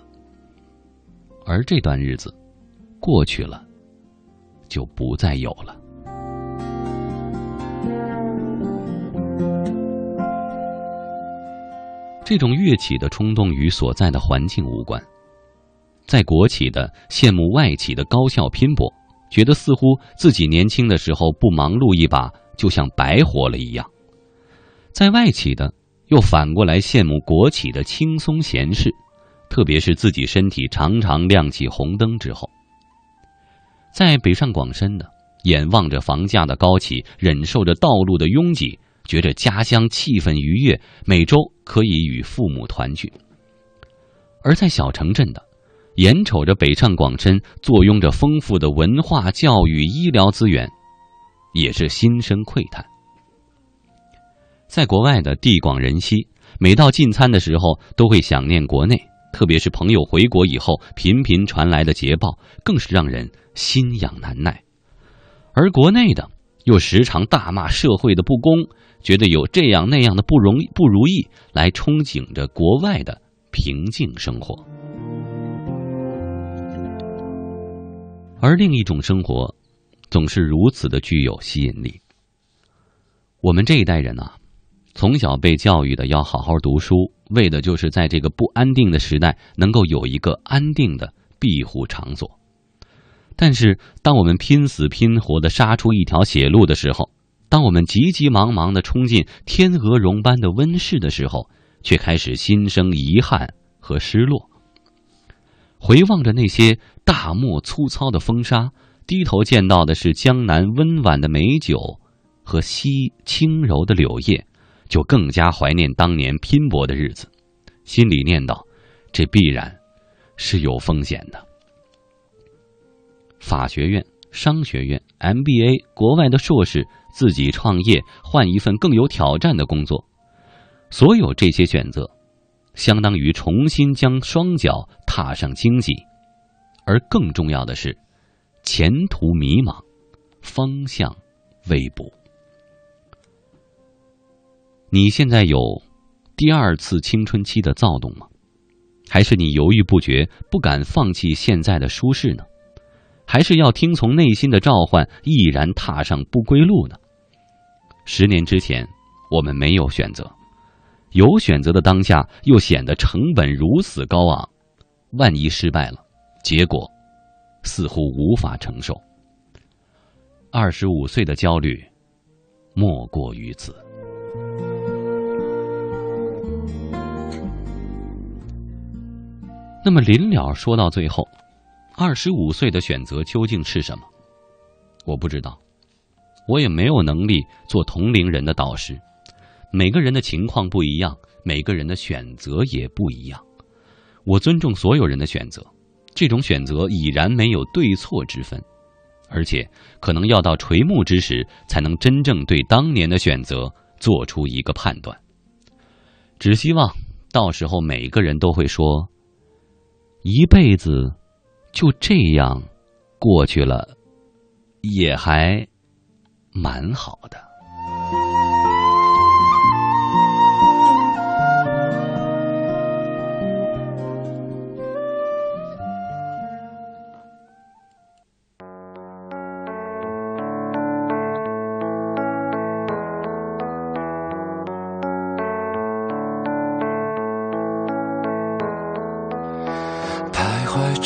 而这段日子过去了，就不再有了。这种跃起的冲动与所在的环境无关。在国企的羡慕外企的高效拼搏，觉得似乎自己年轻的时候不忙碌一把就像白活了一样；在外企的又反过来羡慕国企的轻松闲适，特别是自己身体常常亮起红灯之后。在北上广深的眼望着房价的高企，忍受着道路的拥挤。觉着家乡气氛愉悦，每周可以与父母团聚；而在小城镇的，眼瞅着北上广深坐拥着丰富的文化、教育、医疗资源，也是心生喟叹。在国外的地广人稀，每到进餐的时候都会想念国内，特别是朋友回国以后频频传来的捷报，更是让人心痒难耐。而国内的又时常大骂社会的不公。觉得有这样那样的不容不如意，来憧憬着国外的平静生活，而另一种生活，总是如此的具有吸引力。我们这一代人啊，从小被教育的要好好读书，为的就是在这个不安定的时代，能够有一个安定的庇护场所。但是，当我们拼死拼活的杀出一条血路的时候，当我们急急忙忙的冲进天鹅绒般的温室的时候，却开始心生遗憾和失落。回望着那些大漠粗糙的风沙，低头见到的是江南温婉的美酒和西轻柔的柳叶，就更加怀念当年拼搏的日子，心里念叨：这必然是有风险的。法学院、商学院、MBA，国外的硕士。自己创业，换一份更有挑战的工作，所有这些选择，相当于重新将双脚踏上荆棘，而更重要的是，前途迷茫，方向未卜。你现在有第二次青春期的躁动吗？还是你犹豫不决，不敢放弃现在的舒适呢？还是要听从内心的召唤，毅然踏上不归路呢？十年之前，我们没有选择；有选择的当下，又显得成本如此高昂。万一失败了，结果似乎无法承受。二十五岁的焦虑，莫过于此。那么临了说到最后。二十五岁的选择究竟是什么？我不知道，我也没有能力做同龄人的导师。每个人的情况不一样，每个人的选择也不一样。我尊重所有人的选择，这种选择已然没有对错之分，而且可能要到垂暮之时，才能真正对当年的选择做出一个判断。只希望到时候每个人都会说，一辈子。就这样过去了，也还蛮好的。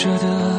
着的。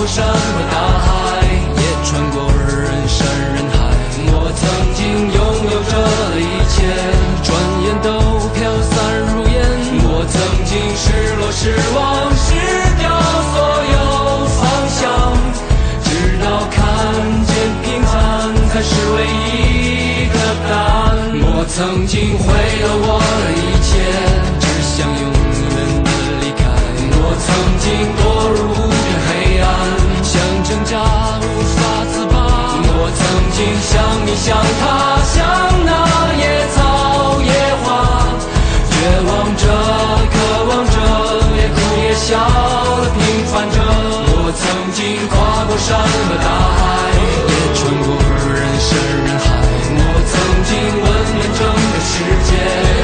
过山和大海，也穿过人山人海。我曾经拥有着一切，转眼都飘散如烟。我曾经失落、失望、失掉所有方向，直到看见平凡才是唯一的答案。我曾经毁了我的一切我曾经像你，像他，像那野草野花，绝望着，渴望着，也哭也笑的平凡着。我曾经跨过山和大海，也穿过人山人海。我曾经问遍整个世界，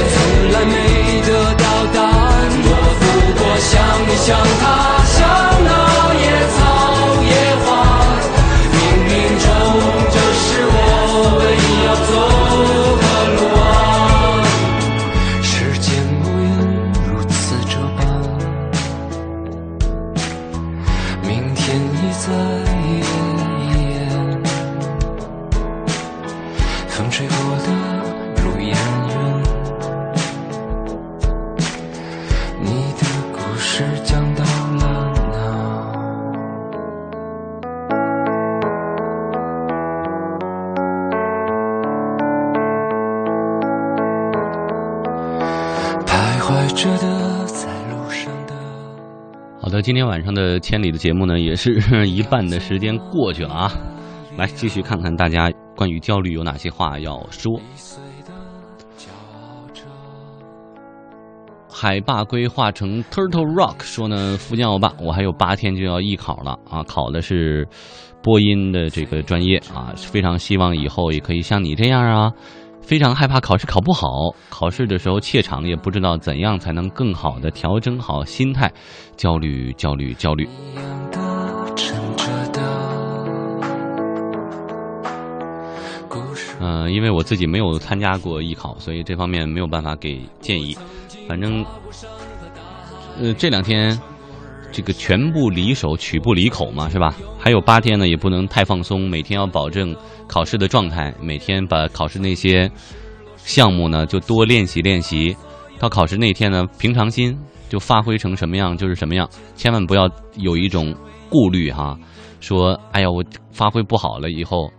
从来没得到答案。我不过像你，像他，今天晚上的千里的节目呢，也是 <laughs> 一半的时间过去了啊。来，继续看看大家关于焦虑有哪些话要说。海霸规划成 Turtle Rock 说呢，福建欧巴，我还有八天就要艺考了啊，考的是播音的这个专业啊，非常希望以后也可以像你这样啊，非常害怕考试考不好，考试的时候怯场，也不知道怎样才能更好的调整好心态，焦虑，焦虑，焦虑。嗯、因为我自己没有参加过艺考，所以这方面没有办法给建议。反正，呃，这两天这个拳不离手，曲不离口嘛，是吧？还有八天呢，也不能太放松，每天要保证考试的状态，每天把考试那些项目呢就多练习练习，到考试那天呢，平常心就发挥成什么样就是什么样，千万不要有一种顾虑哈，说哎呀我发挥不好了以后，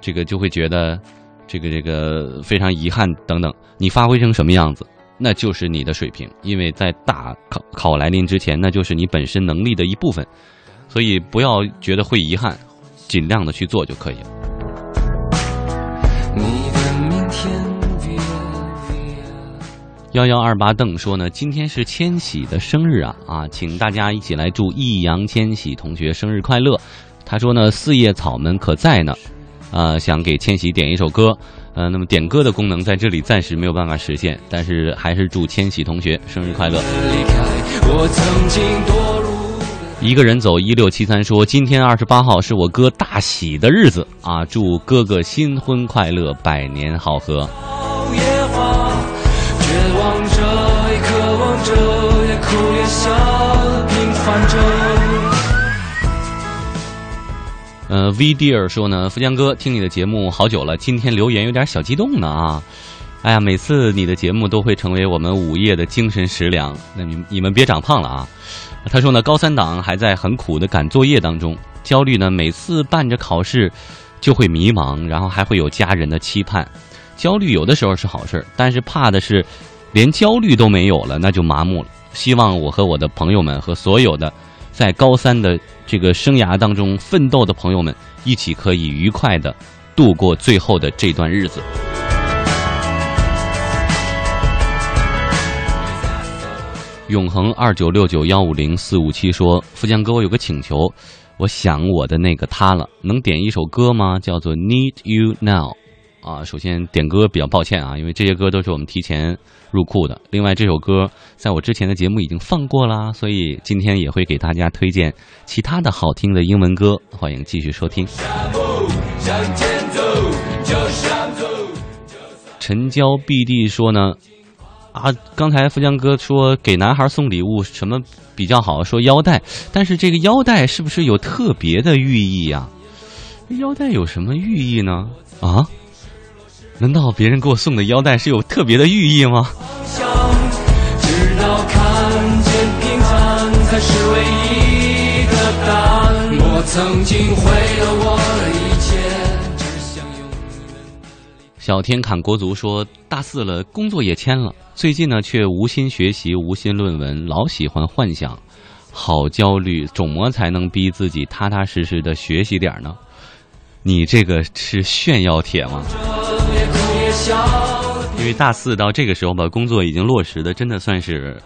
这个就会觉得这个这个非常遗憾等等，你发挥成什么样子？那就是你的水平，因为在大考考来临之前，那就是你本身能力的一部分，所以不要觉得会遗憾，尽量的去做就可以了。幺幺二八邓说呢，今天是千玺的生日啊啊，请大家一起来祝易烊千玺同学生日快乐。他说呢，四叶草们可在呢，啊，想给千玺点一首歌。呃，那么点歌的功能在这里暂时没有办法实现，但是还是祝千玺同学生日快乐我曾经堕入。一个人走一六七三说，今天二十八号是我哥大喜的日子啊，祝哥哥新婚快乐，百年好合。呃，V Dear 说呢，富江哥听你的节目好久了，今天留言有点小激动呢啊！哎呀，每次你的节目都会成为我们午夜的精神食粮。那你你们别长胖了啊！他说呢，高三党还在很苦的赶作业当中，焦虑呢，每次伴着考试就会迷茫，然后还会有家人的期盼。焦虑有的时候是好事，但是怕的是连焦虑都没有了，那就麻木了。希望我和我的朋友们和所有的。在高三的这个生涯当中奋斗的朋友们，一起可以愉快的度过最后的这段日子。永恒二九六九幺五零四五七说：“富江哥，我有个请求，我想我的那个他了，能点一首歌吗？叫做《Need You Now》。”啊，首先点歌比较抱歉啊，因为这些歌都是我们提前入库的。另外，这首歌在我之前的节目已经放过啦，所以今天也会给大家推荐其他的好听的英文歌，欢迎继续收听。陈娇 BD 说呢，啊，刚才富江哥说给男孩送礼物什么比较好，说腰带，但是这个腰带是不是有特别的寓意呀？腰带有什么寓意呢？啊？难道别人给我送的腰带是有特别的寓意吗？我曾经毁了我小天砍国足说：“大四了，工作也签了，最近呢却无心学习，无心论文，老喜欢幻想，好焦虑。怎么才能逼自己踏踏实实的学习点呢？你这个是炫耀帖吗？”因为大四到这个时候吧，工作已经落实的，真的算是，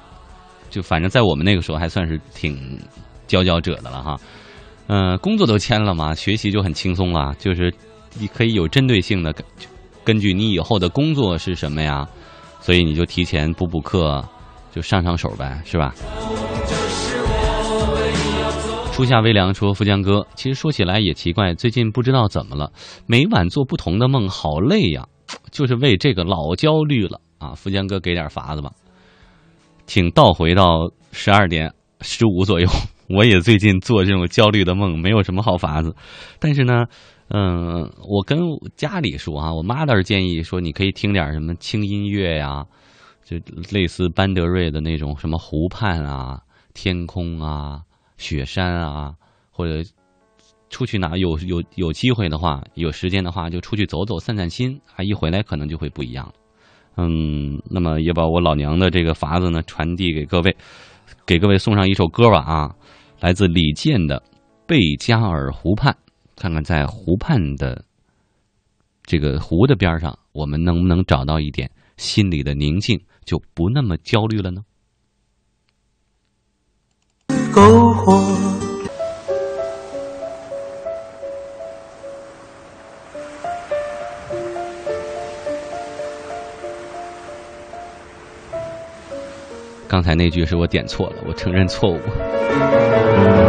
就反正在我们那个时候还算是挺佼佼者的了哈。嗯，工作都签了嘛，学习就很轻松了，就是你可以有针对性的根据你以后的工作是什么呀，所以你就提前补补课，就上上手呗，是吧？初夏微凉说：“富江哥，其实说起来也奇怪，最近不知道怎么了，每晚做不同的梦，好累呀。”就是为这个老焦虑了啊！富江哥给点法子吧，请倒回到十二点十五左右。我也最近做这种焦虑的梦，没有什么好法子。但是呢，嗯，我跟家里说啊，我妈倒是建议说，你可以听点什么轻音乐呀，就类似班德瑞的那种什么湖畔啊、天空啊、雪山啊，或者。出去哪有有有机会的话，有时间的话就出去走走，散散心啊！一回来可能就会不一样了。嗯，那么也把我老娘的这个法子呢传递给各位，给各位送上一首歌吧啊，来自李健的《贝加尔湖畔》，看看在湖畔的这个湖的边上，我们能不能找到一点心里的宁静，就不那么焦虑了呢？篝火。刚才那句是我点错了，我承认错误。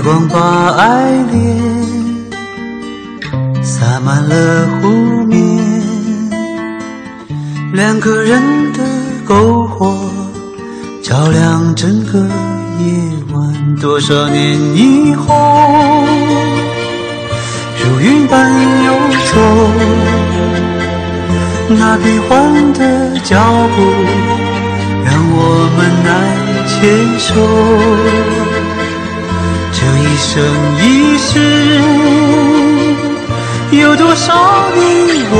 月光把爱恋洒满了湖面，两个人的篝火照亮整个夜晚。多少年以后，如云般游走，那变幻的脚步让我们难牵手。一生一世，有多少你我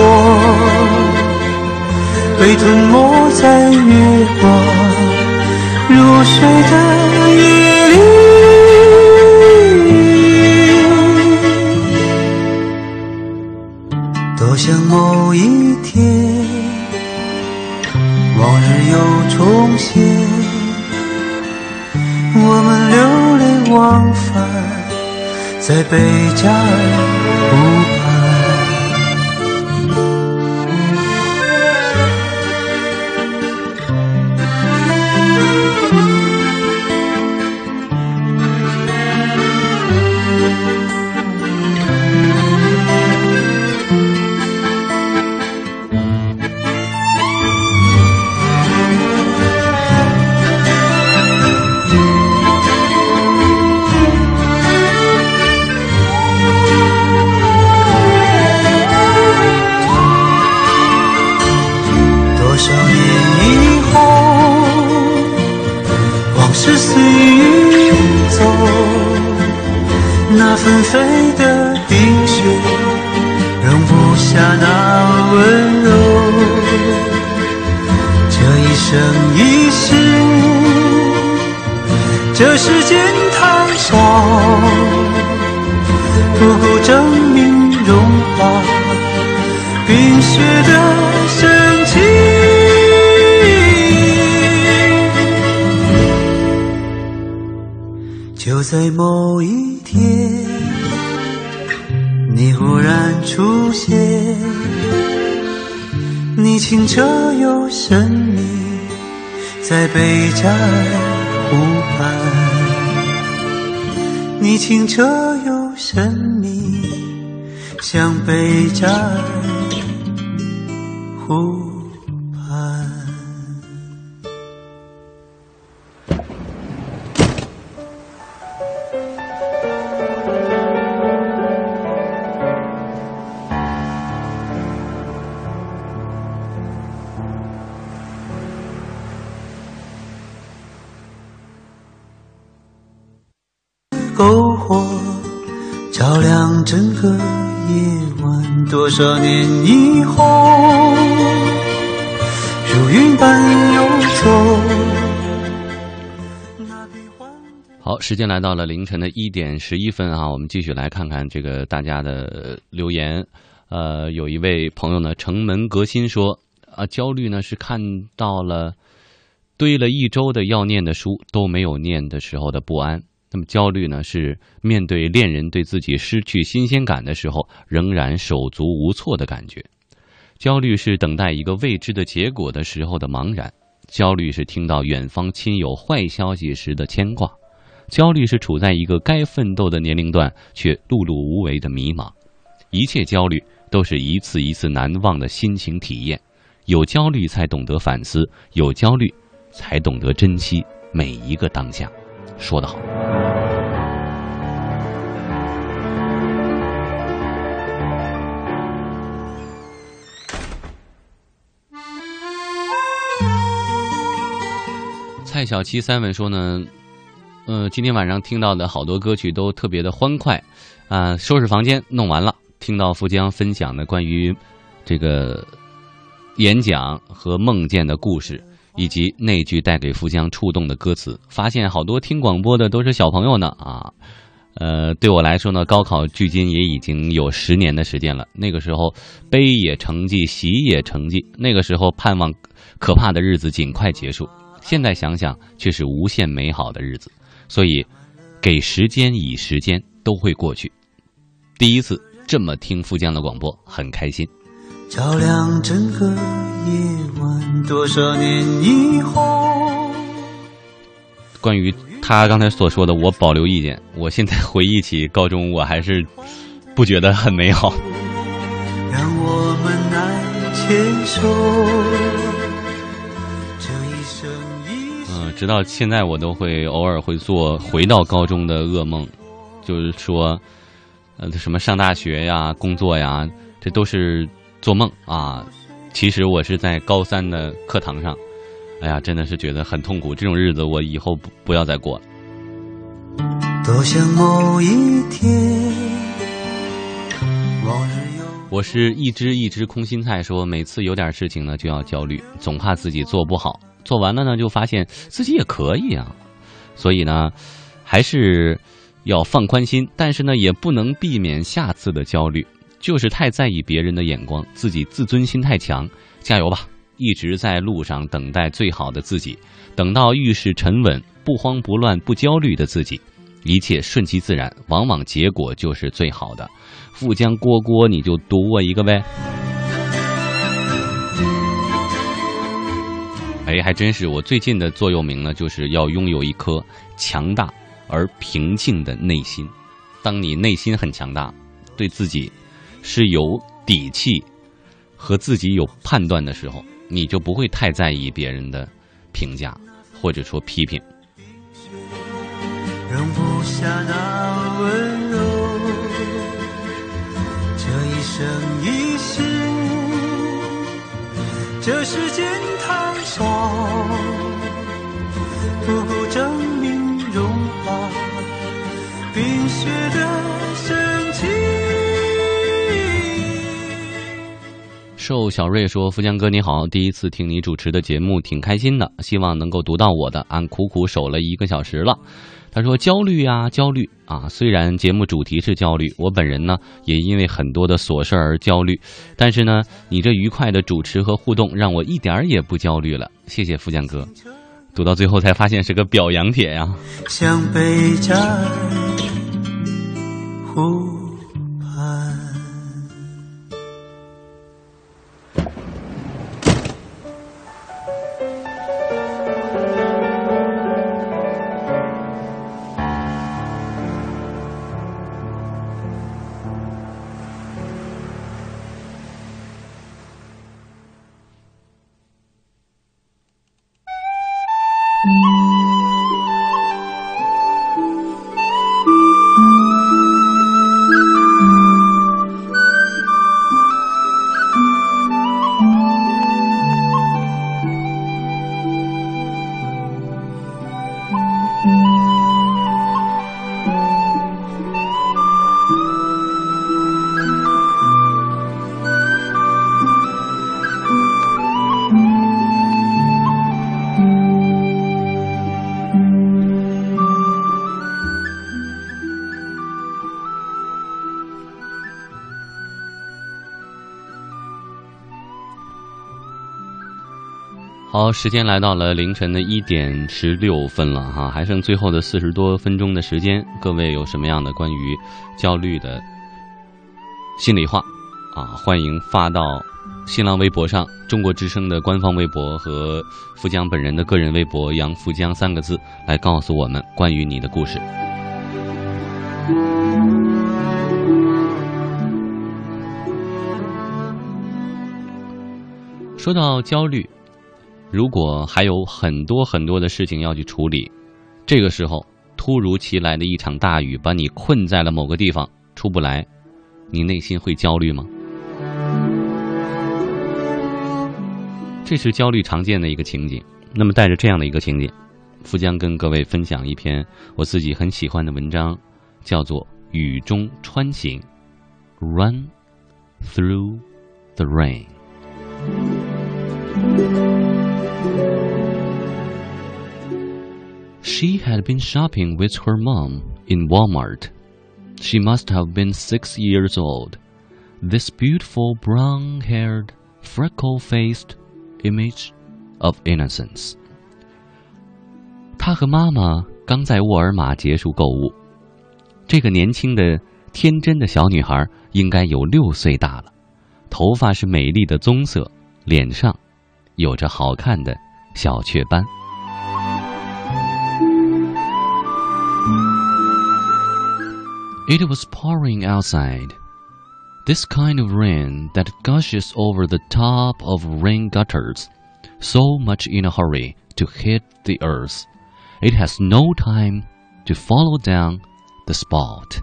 被吞没在月光如水的贝加尔你清澈又神秘，像贝加尔湖晚，多年以后，如云般游走。好，时间来到了凌晨的一点十一分啊，我们继续来看看这个大家的留言。呃，有一位朋友呢，城门革新说啊，焦虑呢是看到了堆了一周的要念的书都没有念的时候的不安。那么焦虑呢，是面对恋人对自己失去新鲜感的时候，仍然手足无措的感觉。焦虑是等待一个未知的结果的时候的茫然。焦虑是听到远方亲友坏消息时的牵挂。焦虑是处在一个该奋斗的年龄段，却碌碌无为的迷茫。一切焦虑都是一次一次难忘的心情体验。有焦虑才懂得反思，有焦虑才懂得珍惜每一个当下。说得好。蔡小七 seven 说呢，呃，今天晚上听到的好多歌曲都特别的欢快，啊、收拾房间弄完了，听到富江分享的关于这个演讲和梦见的故事，以及那句带给富江触动的歌词，发现好多听广播的都是小朋友呢啊。呃，对我来说呢，高考距今也已经有十年的时间了。那个时候，悲也成绩，喜也成绩。那个时候，盼望可怕的日子尽快结束。现在想想，却是无限美好的日子。所以，给时间以时间，都会过去。第一次这么听富江的广播，很开心。照亮整个夜晚，多少年以后。关于他刚才所说的，我保留意见。我现在回忆起高中，我还是不觉得很美好。让我们来牵手。嗯，直到现在我都会偶尔会做回到高中的噩梦，就是说，呃，什么上大学呀、工作呀，这都是做梦啊。其实我是在高三的课堂上，哎呀，真的是觉得很痛苦。这种日子我以后不不要再过了。多想某一天，往日有我是一只一只空心菜，说每次有点事情呢就要焦虑，总怕自己做不好。做完了呢，就发现自己也可以啊，所以呢，还是要放宽心，但是呢，也不能避免下次的焦虑，就是太在意别人的眼光，自己自尊心太强。加油吧，一直在路上等待最好的自己，等到遇事沉稳、不慌不乱、不焦虑的自己，一切顺其自然，往往结果就是最好的。富江锅锅，你就读我一个呗。哎，还真是！我最近的座右铭呢，就是要拥有一颗强大而平静的内心。当你内心很强大，对自己是有底气和自己有判断的时候，你就不会太在意别人的评价或者说批评。容不下那温柔，这一生一世，这世间太少，不够证明融化冰雪的瘦小瑞说：“富江哥你好，第一次听你主持的节目，挺开心的，希望能够读到我的。俺苦苦守了一个小时了。”他说：“焦虑啊，焦虑啊！虽然节目主题是焦虑，我本人呢也因为很多的琐事而焦虑，但是呢，你这愉快的主持和互动让我一点儿也不焦虑了。谢谢富江哥。”读到最后才发现是个表扬帖呀。像北站湖时间来到了凌晨的一点十六分了哈，还剩最后的四十多分钟的时间，各位有什么样的关于焦虑的心里话啊？欢迎发到新浪微博上，中国之声的官方微博和富江本人的个人微博“杨富江”三个字来告诉我们关于你的故事。说到焦虑。如果还有很多很多的事情要去处理，这个时候突如其来的一场大雨把你困在了某个地方出不来，你内心会焦虑吗？这是焦虑常见的一个情景。那么带着这样的一个情景，富江跟各位分享一篇我自己很喜欢的文章，叫做《雨中穿行》，Run through the rain。She had been shopping with her mom in Walmart. She must have been six years old. This beautiful brown haired, freckle faced image of innocence. 她和妈妈刚在沃尔玛结束购物， 这个年轻的、天真的小女孩应该有六岁大了，头发是美丽的棕色，脸上有着好看的小雀斑。 It was pouring outside. This kind of rain that gushes over the top of rain gutters, so much in a hurry to hit the earth, it has no time to follow down the spout.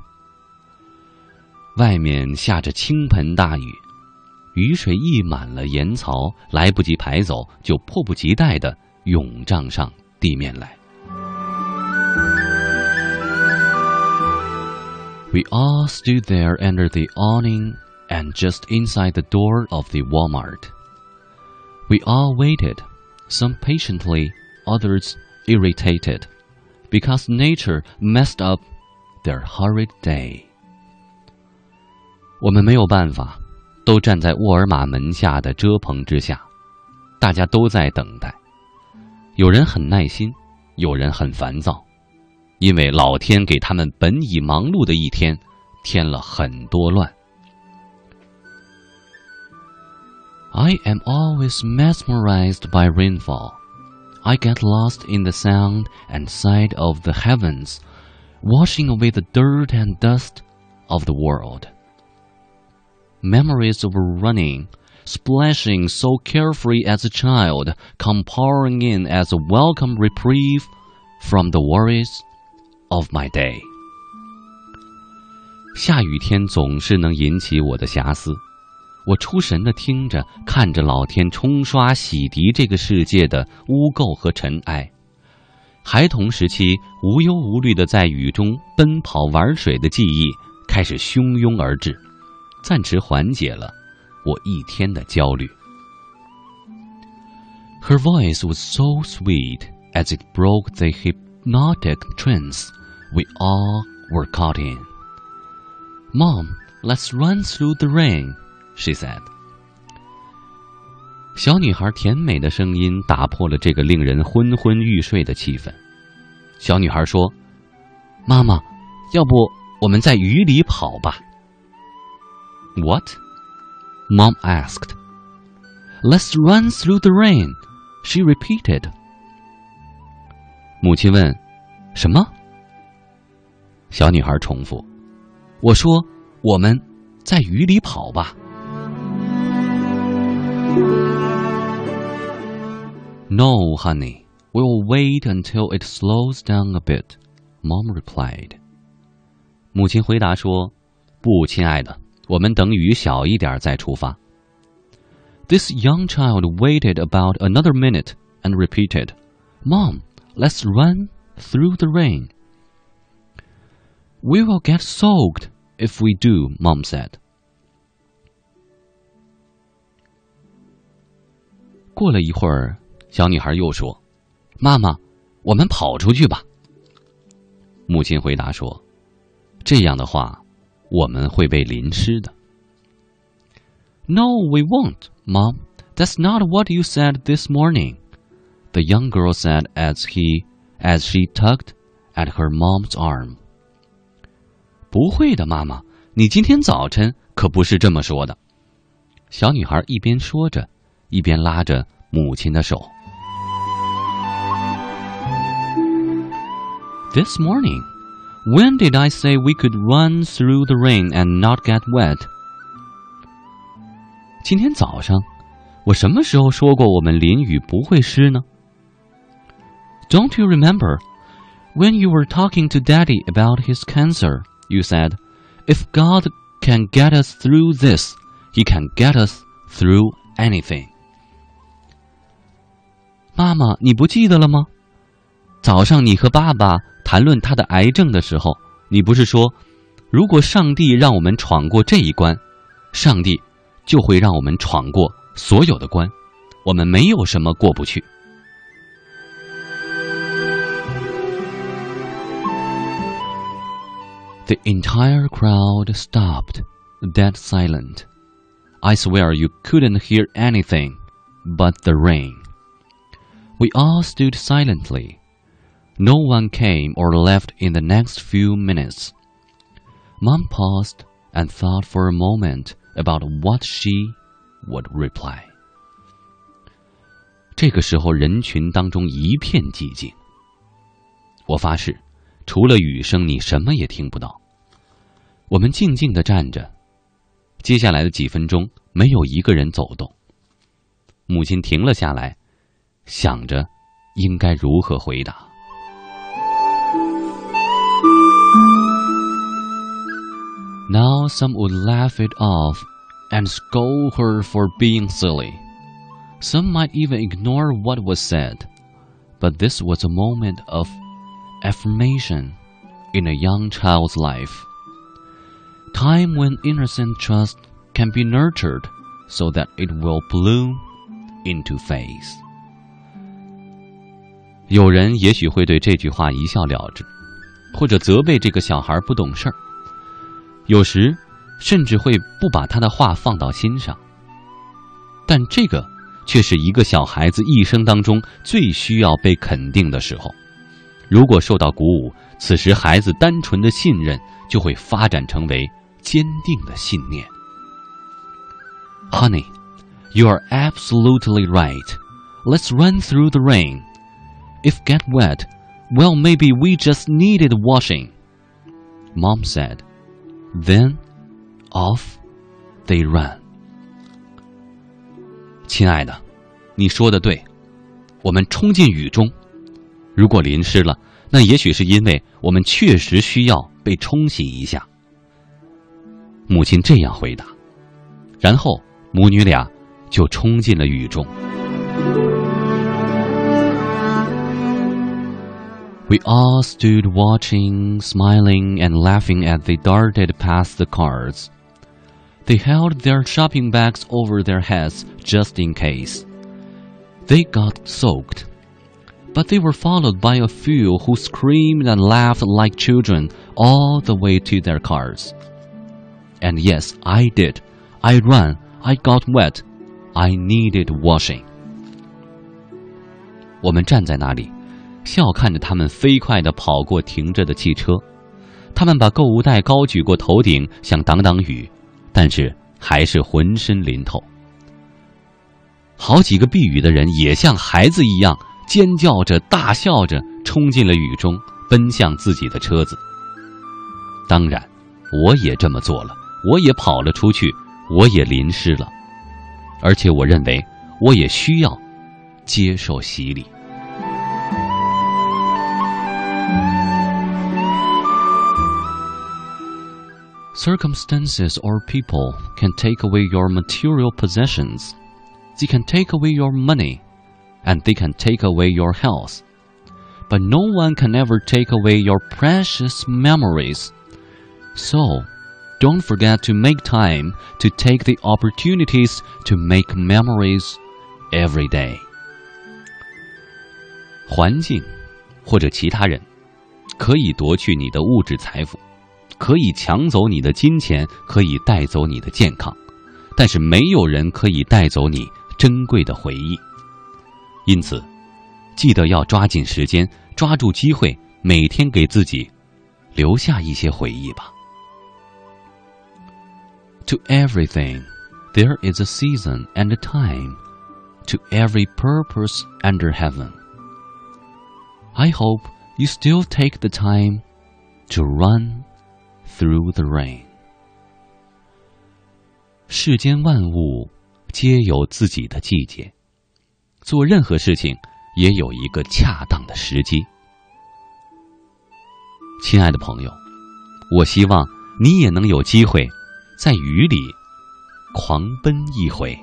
外面下着倾盆大雨，雨水溢满了岩槽，来不及排走，就迫不及待地涌涨上地面来。 We all stood there under the awning and just inside the door of the Walmart. We all waited, some patiently, others irritated, because nature messed up their hurried day. 我们没有办法，都站在沃尔玛门下的遮棚之下，大家都在等待。有人很耐心，有人很烦躁。 因为老天给他们本已忙碌的一天添了很多乱。I am always mesmerized by rainfall. I get lost in the sound and sight of the heavens, washing away the dirt and dust of the world. Memories of running, splashing so carefree as a child, come pouring in as a welcome reprieve from the worries of my day。下雨天总是能引起我的遐思，我出神的听着，看着老天冲刷洗涤这个世界的污垢和尘埃。孩童时期无忧无虑的在雨中奔跑玩水的记忆开始汹涌而至，暂时缓解了我一天的焦虑。Her voice was so sweet as it broke the hypnotic trance we all were caught in. Mom, let's run through the rain, she said. 小女孩甜美的声音打破了这个令人昏昏欲睡的气氛。小女孩说：“妈妈，要不我们在雨里跑吧？”What? Mom asked. Let's run through the rain, she repeated. 母亲问：“什么？” 小女孩重复：“我说，我们在雨里跑吧。” No, honey, we'll wait until it slows down a bit. Mom replied. 母亲回答说：“不，亲爱的，我们等雨小一点再出发。” This young child waited about another minute and repeated, "Mom, let's run through the rain." We will get soaked if we do, Mom said. 过了一会儿，小女孩又说：“妈妈，我们跑出去吧。”母亲回答说：“这样的话，我们会被淋湿的。” No, we won't, Mom. That's not what you said this morning. The young girl said as he as she tugged at her mom's arm. 不会的，妈妈，你今天早晨可不是这么说的。小女孩一边说着，一边拉着母亲的手。This morning, when did I say we could run through the rain and not get wet? 今天早上，我什么时候说过我们淋雨不会湿呢？Don't you remember when you were talking to Daddy about his cancer? You said, "If God can get us through this, He can get us through anything." 妈妈，你不记得了吗？早上你和爸爸谈论他的癌症的时候，你不是说，如果上帝让我们闯过这一关，上帝就会让我们闯过所有的关，我们没有什么过不去。The entire crowd stopped, dead silent. I swear you couldn't hear anything but the rain. We all stood silently. No one came or left in the next few minutes. Mom paused and thought for a moment about what she would reply. 这个时候，人群当中一片寂静。我发誓， 除了雨声，你什么也听不到。我们静静的站着，接下来的几分钟，没有一个人走动。母亲停了下来，想着应该如何回答。Now some would laugh it off and scold her for being silly. Some might even ignore what was said. But this was a moment of affirmation in a young child's life. Time when innocent trust can be nurtured so that it will bloom into faith. 有人也许会对这句话一笑了之，或者责备这个小孩不懂事儿。有时，甚至会不把他的话放到心上。但这个却是一个小孩子一生当中最需要被肯定的时候。如果受到鼓舞，此时孩子单纯的信任就会发展成为坚定的信念。Honey, you are absolutely right. Let's run through the rain. If get wet, well, maybe we just needed washing. Mom said. Then, off they ran. 亲爱的，你说的对，我们冲进雨中。 如果淋湿了，那也许是因为我们确实需要被冲洗一下。母亲这样回答，然后母女俩就冲进了雨中。We all stood watching, smiling and laughing as they darted past the cars. They held their shopping bags over their heads just in case. They got soaked. But they were followed by a few who screamed and laughed like children all the way to their cars. And yes, I did. I ran. I got wet. I needed washing. 我们站在那里。笑看着他们飞快地跑过停着的汽车，他们把购物袋高举过头顶，想挡挡雨，但是还是浑身淋透。好几个避雨的人也像孩子一样尖叫着、大笑着冲进了雨中，奔向自己的车子。当然，我也这么做了，我也跑了出去，我也淋湿了，而且我认为我也需要接受洗礼。Circumstances or people can take away your material possessions. They can take away your money, and they can take away your health. But no one can ever take away your precious memories. So, don't forget to make time to take the opportunities to make memories every day. 环境或者其他人可以夺去你的物质财富。可以抢走你的金钱，可以带走你的健康，但是没有人可以带走你珍贵的回忆。 因此，记得要抓紧时间，抓住机会，每天给自己留下一些回忆吧。To everything, there is a season and a time. To every purpose under heaven. I hope you still take the time to run through the rain。世间万物皆有自己的季节， 做任何事情也有一个恰当的时机。亲爱的朋友，我希望你也能有机会在雨里狂奔一回。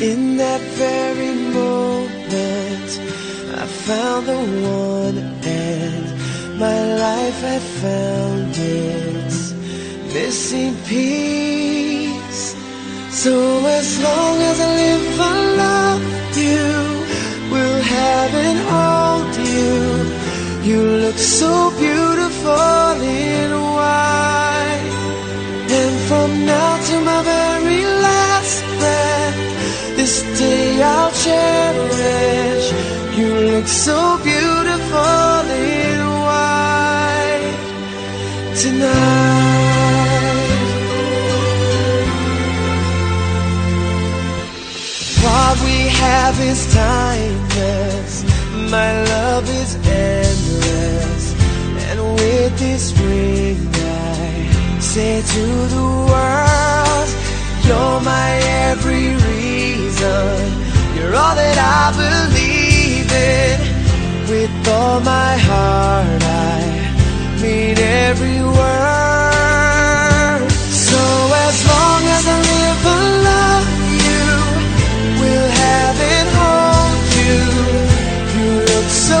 In that very moment, I found the one, and my life had found its missing piece. So as long as I live, I love you. We'll have and hold you. You look so beautiful in I'll cherish. You look so beautiful in white tonight. What we have is timeless. My love is endless. And with this ring, I say to the world, You're my every reason. All that I believe in. With all my heart, I mean every word. So as long as I live, I love you. We'll have and hold you. You look so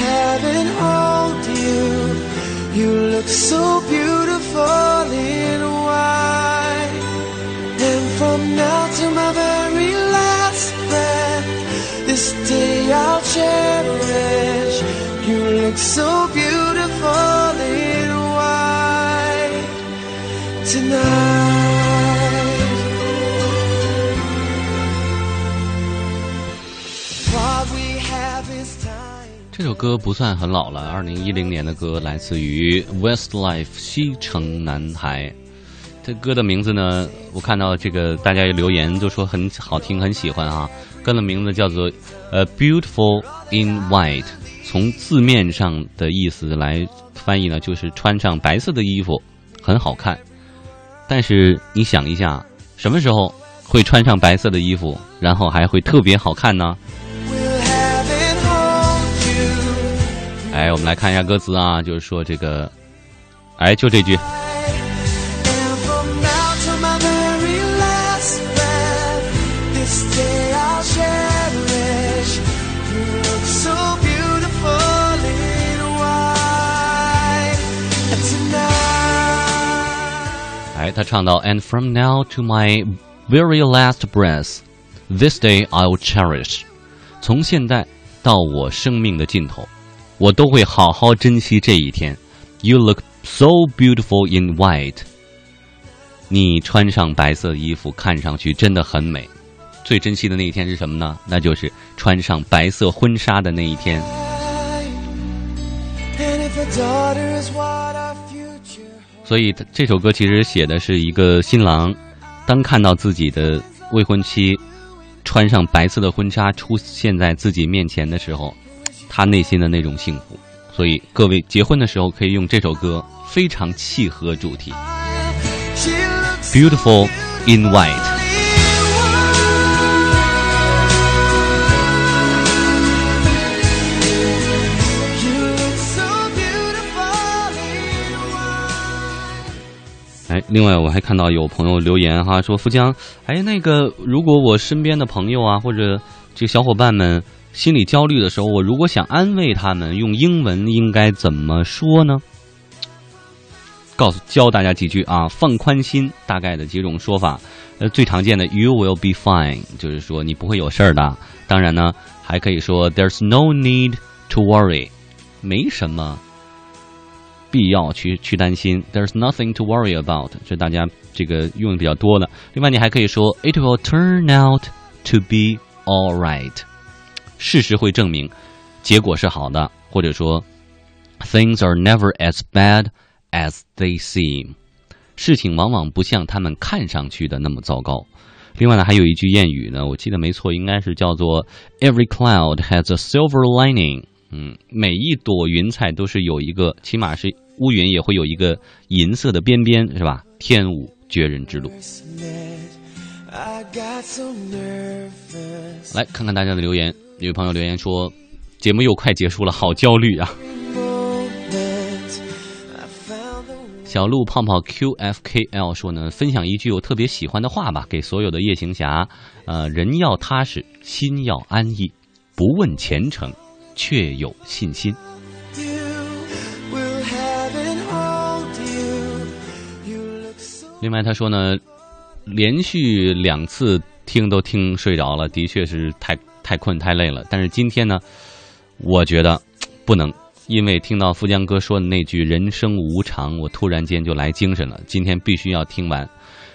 And hold you. You look so beautiful in white. And from now to my very last breath, this day I'll cherish. You look so beautiful in white tonight. 这首歌不算很老了，二零一零年的歌，来自于 Westlife 西城男孩。这歌的名字呢，我看到这个大家留言都说很好听，很喜欢啊。歌的名字叫做呃《Beautiful in White》，从字面上的意思来翻译呢，就是穿上白色的衣服很好看。但是你想一下，什么时候会穿上白色的衣服，然后还会特别好看呢？哎，我们来看一下歌词啊，就是说这个，哎，就这句，And from now to my very last breath, this day I'll cherish. You look so beautiful in white. And tonight. 哎，他唱到，And from now to my very last breath, this day I'll cherish。从现在到我生命的尽头，我都会好好珍惜这一天。You look so beautiful in white。你穿上白色衣服，看上去真的很美。最珍惜的那一天是什么呢？那就是穿上白色婚纱的那一天。所以这首歌其实写的是一个新郎，当看到自己的未婚妻穿上白色的婚纱出现在自己面前的时候，他内心的那种幸福。所以各位结婚的时候可以用这首歌，非常契合主题。Beautiful in White。You look so beautiful in white. 哎，另外我还看到有朋友留言哈，说富江，哎，那个如果我身边的朋友啊，或者这个小伙伴们心里焦虑的时候，我如果想安慰他们，用英文应该怎么说呢？告诉教大家几句啊，放宽心，大概的几种说法。呃，最常见的 “You will be fine”，就是说你不会有事儿的。当然呢，还可以说 “There's no need to worry”，没什么必要去去担心。There's nothing to worry about，这大家这个用的比较多的。另外，你还可以说 It will turn out to be all right，事实会证明结果是好的，或者说 Things are never as bad as they seem，事情往往不像他们看上去的那么糟糕。另外呢，还有一句谚语呢，我记得没错，应该是叫做 “Every cloud has a silver lining”。嗯，每一朵云彩都是有一个，起码是乌云也会有一个银色的边边，是吧？天无绝人之路。来看看大家的留言，有朋友留言说，节目又快结束了，好焦虑啊！小鹿胖胖 QFKL 说呢，分享一句我特别喜欢的话吧，给所有的夜行侠，呃，人要踏实，心要安逸，不问前程，却有信心。另外他说呢，连续两次听都听睡着了，的确是太太困太累了。但是今天呢，我觉得不能，因为听到富江哥说的那句“人生无常”，我突然间就来精神了。今天必须要听完。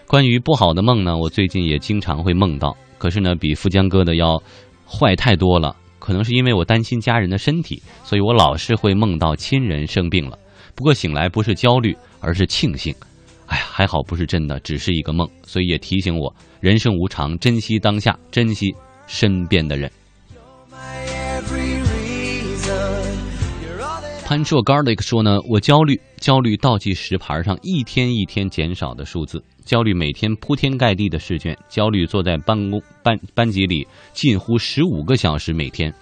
关于不好的梦呢，我最近也经常会梦到，可是呢，比富江哥的要坏太多了。可能是因为我担心家人的身体，所以我老是会梦到亲人生病了。不过醒来不是焦虑，而是庆幸。哎呀，还好不是真的，只是一个梦，所以也提醒我人生无常，珍惜当下，珍惜身边的人。潘硕 Garlic 说呢，我焦虑，焦虑倒计时牌上一天一天减少的数字，焦虑每天铺天盖地的试卷，焦虑坐在办公班班级里近乎十五个小时每天，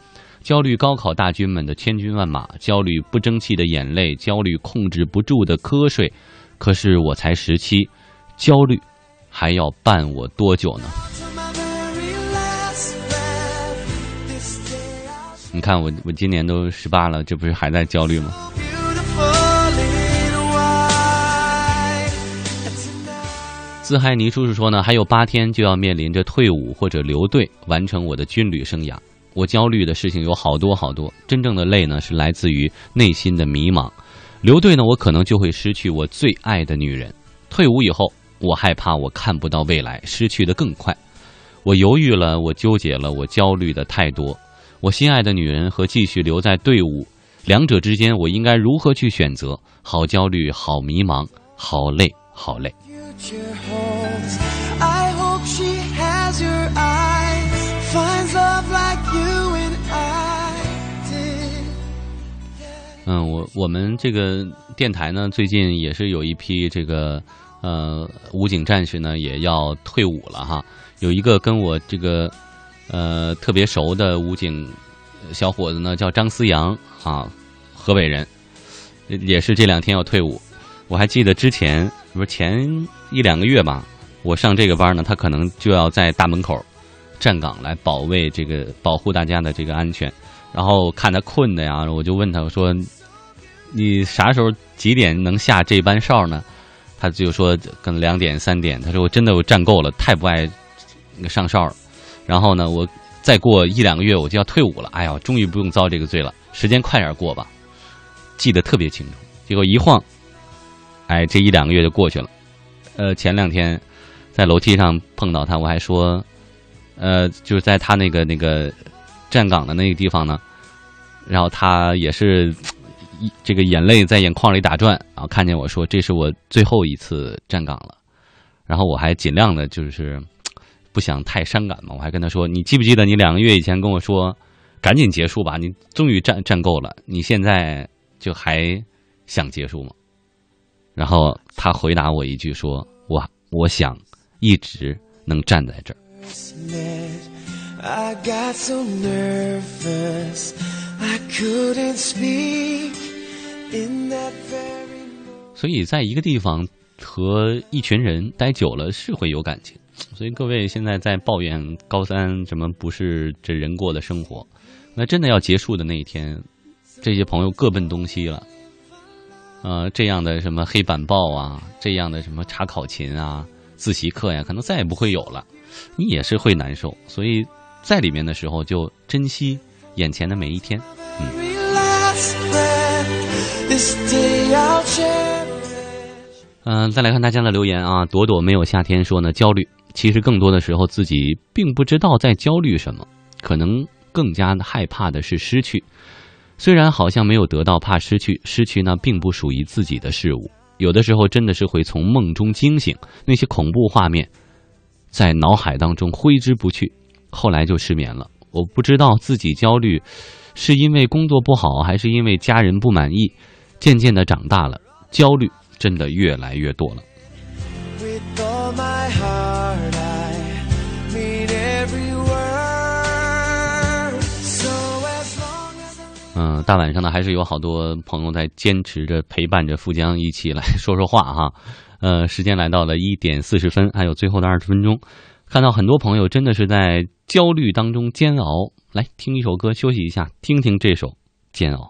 焦虑高考大军们的千军万马，焦虑不争气的眼泪，焦虑控制不住的瞌睡。可是我才十七，焦虑还要伴我多久呢？你看我我今年都十八了，这不是还在焦虑吗？自嗨尼叔叔说呢，还有八天就要面临着退伍或者留队，完成我的军旅生涯。我焦虑的事情有好多好多，真正的累呢是来自于内心的迷茫。留队呢，我可能就会失去我最爱的女人；退伍以后，我害怕我看不到未来，失去的更快。我犹豫了，我纠结了，我焦虑的太多。我心爱的女人和继续留在队伍，两者之间我应该如何去选择？好焦虑，好迷茫，好累，好累。嗯，我我们这个电台呢，最近也是有一批这个呃武警战士呢，也要退伍了哈，有一个跟我这个。呃特别熟的武警小伙子呢，叫张思阳啊，河北人，也是这两天要退伍。我还记得之前不是前一两个月吧，我上这个班呢，他可能就要在大门口站岗来保卫这个保护大家的这个安全。然后看他困的呀，我就问他我说：“你啥时候几点能下这班哨呢？”他就说：“可能两点三点。”他说：“我真的我站够了，太不爱上哨了。”然后呢，我再过一两个月我就要退伍了。哎呀，终于不用遭这个罪了，时间快点过吧。记得特别清楚。结果一晃，哎，这一两个月就过去了。呃，前两天在楼梯上碰到他，我还说，呃，就是在他那个那个。站岗的那个地方呢，然后他也是这个眼泪在眼眶里打转，然后看见我说：“这是我最后一次站岗了。”然后我还尽量的就是不想太伤感嘛，我还跟他说：“你记不记得你两个月以前跟我说，赶紧结束吧？你终于站站够了，你现在就还想结束吗？”然后他回答我一句说：“我我想一直能站在这儿。” I got so nervous I couldn't speak in that very 所以在一个地方和一群人待久了是会有感情。所以各位现在在抱怨高三什么不是这人过的生活，那真的要结束的那一天，这些朋友各奔东西了。呃，这样的什么黑板报啊，这样的什么查考勤啊、自习课呀，可能再也不会有了，你也是会难受。所以。在里面的时候，就珍惜眼前的每一天。嗯，再来看大家的留言啊，朵朵没有夏天说呢，焦虑。其实更多的时候，自己并不知道在焦虑什么，可能更加害怕的是失去。虽然好像没有得到，怕失去，失去呢并不属于自己的事物。有的时候真的是会从梦中惊醒，那些恐怖画面在脑海当中挥之不去。后来就失眠了。我不知道自己焦虑，是因为工作不好，还是因为家人不满意。渐渐的长大了，焦虑真的越来越多了。嗯，大晚上的还是有好多朋友在坚持着陪伴着富江一起来说说话哈。呃，时间来到了一点四十分，还有最后的二十分钟。看到很多朋友真的是在焦虑当中煎熬，来听一首歌休息一下，听听这首《煎熬》。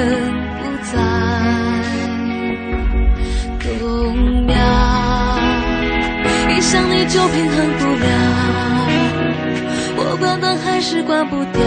让爱恨。在动摇，一想你就平衡不了，我关灯还是关不掉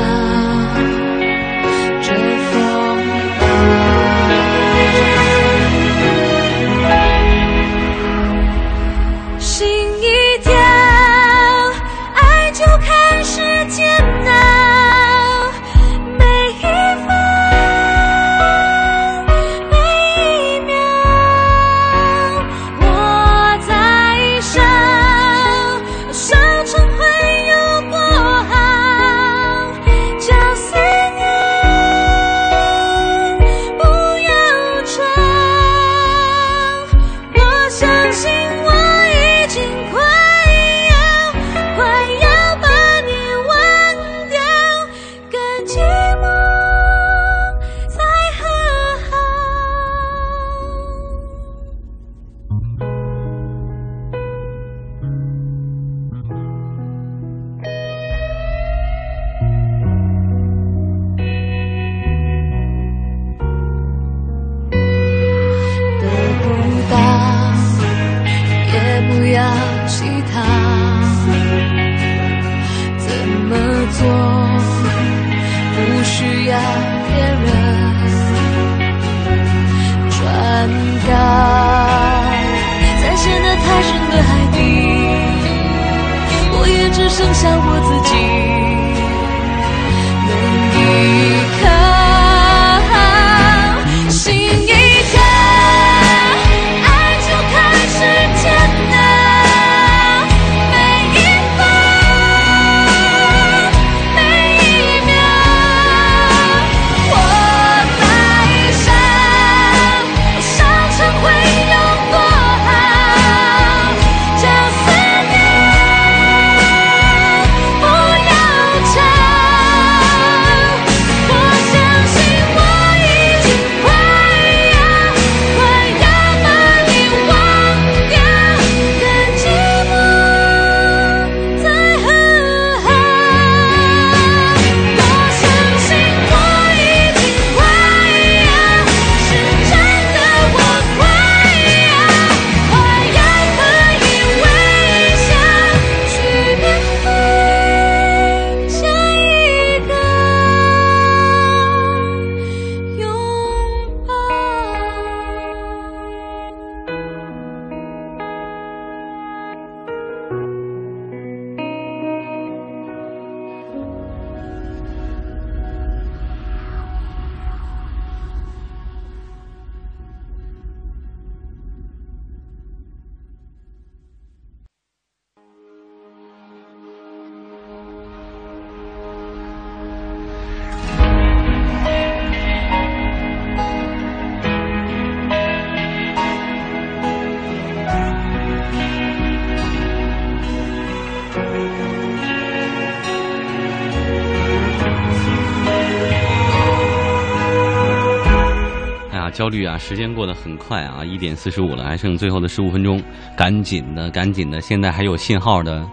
焦虑啊！时间过得很快啊，一点四十五了，还剩最后的十五分钟，赶紧的，赶紧的！现在还有信号的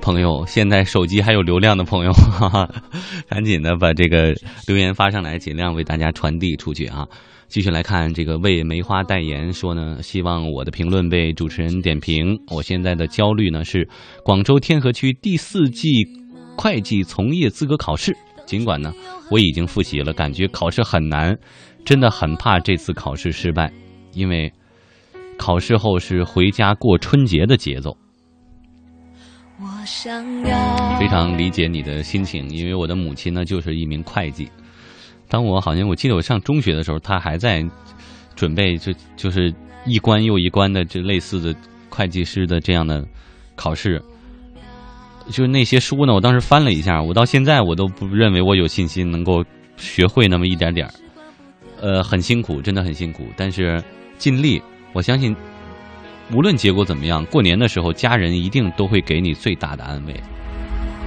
朋友，现在手机还有流量的朋友，哈哈，赶紧的把这个留言发上来，尽量为大家传递出去啊！继续来看这个为梅花代言说呢，希望我的评论被主持人点评。我现在的焦虑呢是广州天河区第四季会计从业资格考试，尽管呢我已经复习了，感觉考试很难。真的很怕这次考试失败，因为考试后是回家过春节的节奏。我想要非常理解你的心情，因为我的母亲呢就是一名会计。当我好像我记得我上中学的时候，她还在准备就就是一关又一关的这类似的会计师的这样的考试。就是那些书呢，我当时翻了一下，我到现在我都不认为我有信心能够学会那么一点点儿。呃，很辛苦，真的很辛苦，但是尽力。我相信，无论结果怎么样，过年的时候，家人一定都会给你最大的安慰。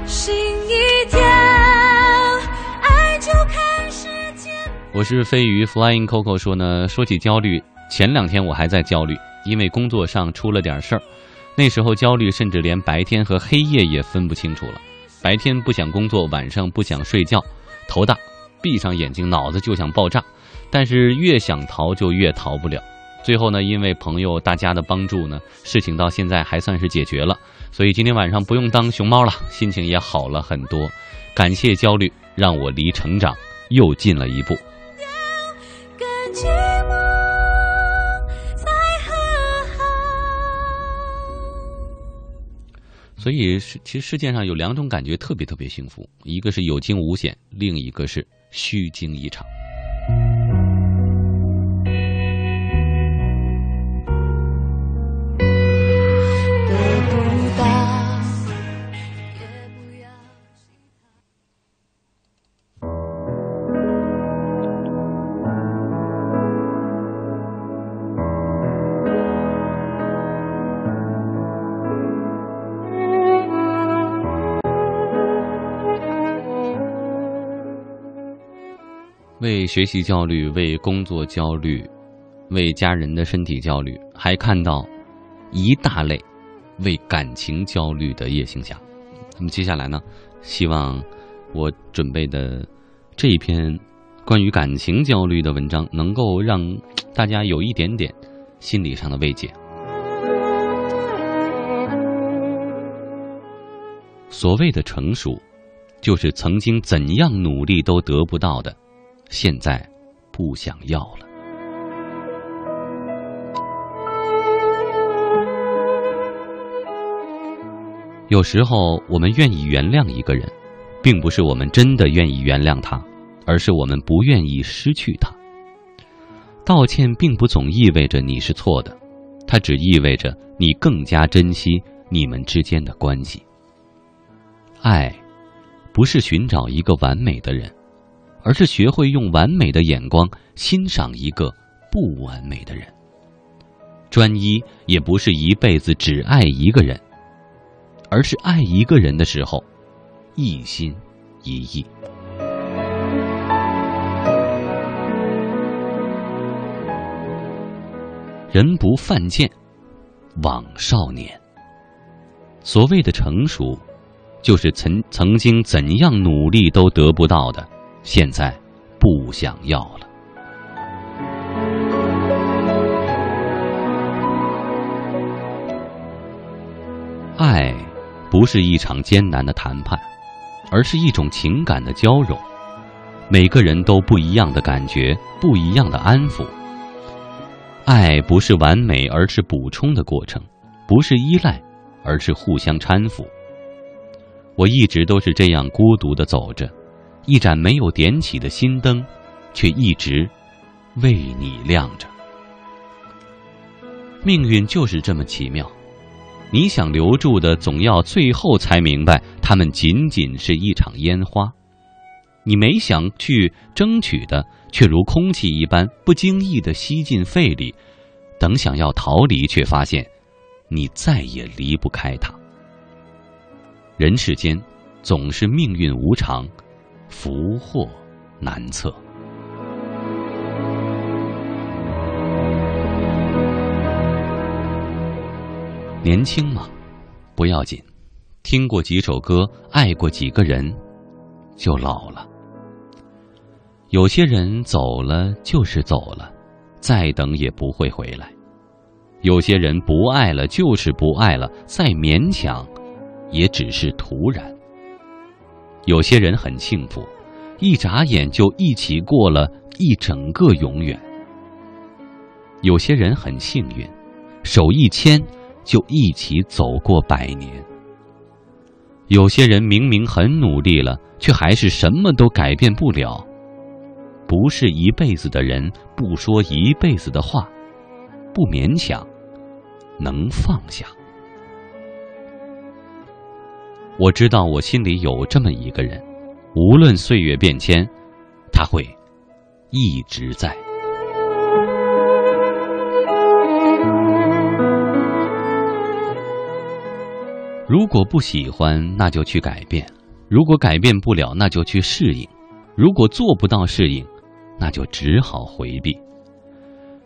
心一跳，爱就开始甜。我是飞鱼 Flying Coco 说呢，说起焦虑，前两天我还在焦虑，因为工作上出了点事儿，那时候焦虑，甚至连白天和黑夜也分不清楚了。白天不想工作，晚上不想睡觉，头大，闭上眼睛脑子就想爆炸。但是越想逃就越逃不了。最后呢，因为朋友大家的帮助呢，事情到现在还算是解决了。所以今天晚上不用当熊猫了，心情也好了很多。感谢焦虑，让我离成长又近了一步。更寂寞才和好。所以是其实世界上有两种感觉特别特别幸福，一个是有惊无险，另一个是虚惊一场。为学习焦虑，为工作焦虑，为家人的身体焦虑，还看到一大类为感情焦虑的夜行侠。那么接下来呢，希望我准备的这一篇关于感情焦虑的文章，能够让大家有一点点心理上的慰藉。所谓的成熟，就是曾经怎样努力都得不到的现在不想要了。有时候，我们愿意原谅一个人，并不是我们真的愿意原谅他，而是我们不愿意失去他。道歉并不总意味着你是错的，它只意味着你更加珍惜你们之间的关系。爱，不是寻找一个完美的人，而是学会用完美的眼光欣赏一个不完美的人。专一也不是一辈子只爱一个人，而是爱一个人的时候，一心一意。人不犯贱，枉少年。所谓的成熟，就是曾曾经怎样努力都得不到的，现在不想要了。爱不是一场艰难的谈判，而是一种情感的交融。每个人都不一样的感觉，不一样的安抚。爱不是完美，而是补充的过程；不是依赖，而是互相搀扶。我一直都是这样孤独的走着，一盏没有点起的心灯，却一直为你亮着。命运就是这么奇妙，你想留住的，总要最后才明白，它们仅仅是一场烟花；你没想去争取的，却如空气一般不经意的吸进肺里，等想要逃离，却发现你再也离不开它。人世间总是命运无常，福祸难测。年轻嘛，不要紧，听过几首歌，爱过几个人，就老了。有些人走了就是走了，再等也不会回来；有些人不爱了就是不爱了，再勉强，也只是徒然。有些人很幸福，一眨眼就一起过了一整个永远；有些人很幸运，手一牵就一起走过百年。有些人明明很努力了，却还是什么都改变不了。不是一辈子的人，不说一辈子的话，不勉强，能放下。我知道我心里有这么一个人，无论岁月变迁，他会一直在。如果不喜欢，那就去改变；如果改变不了，那就去适应；如果做不到适应，那就只好回避。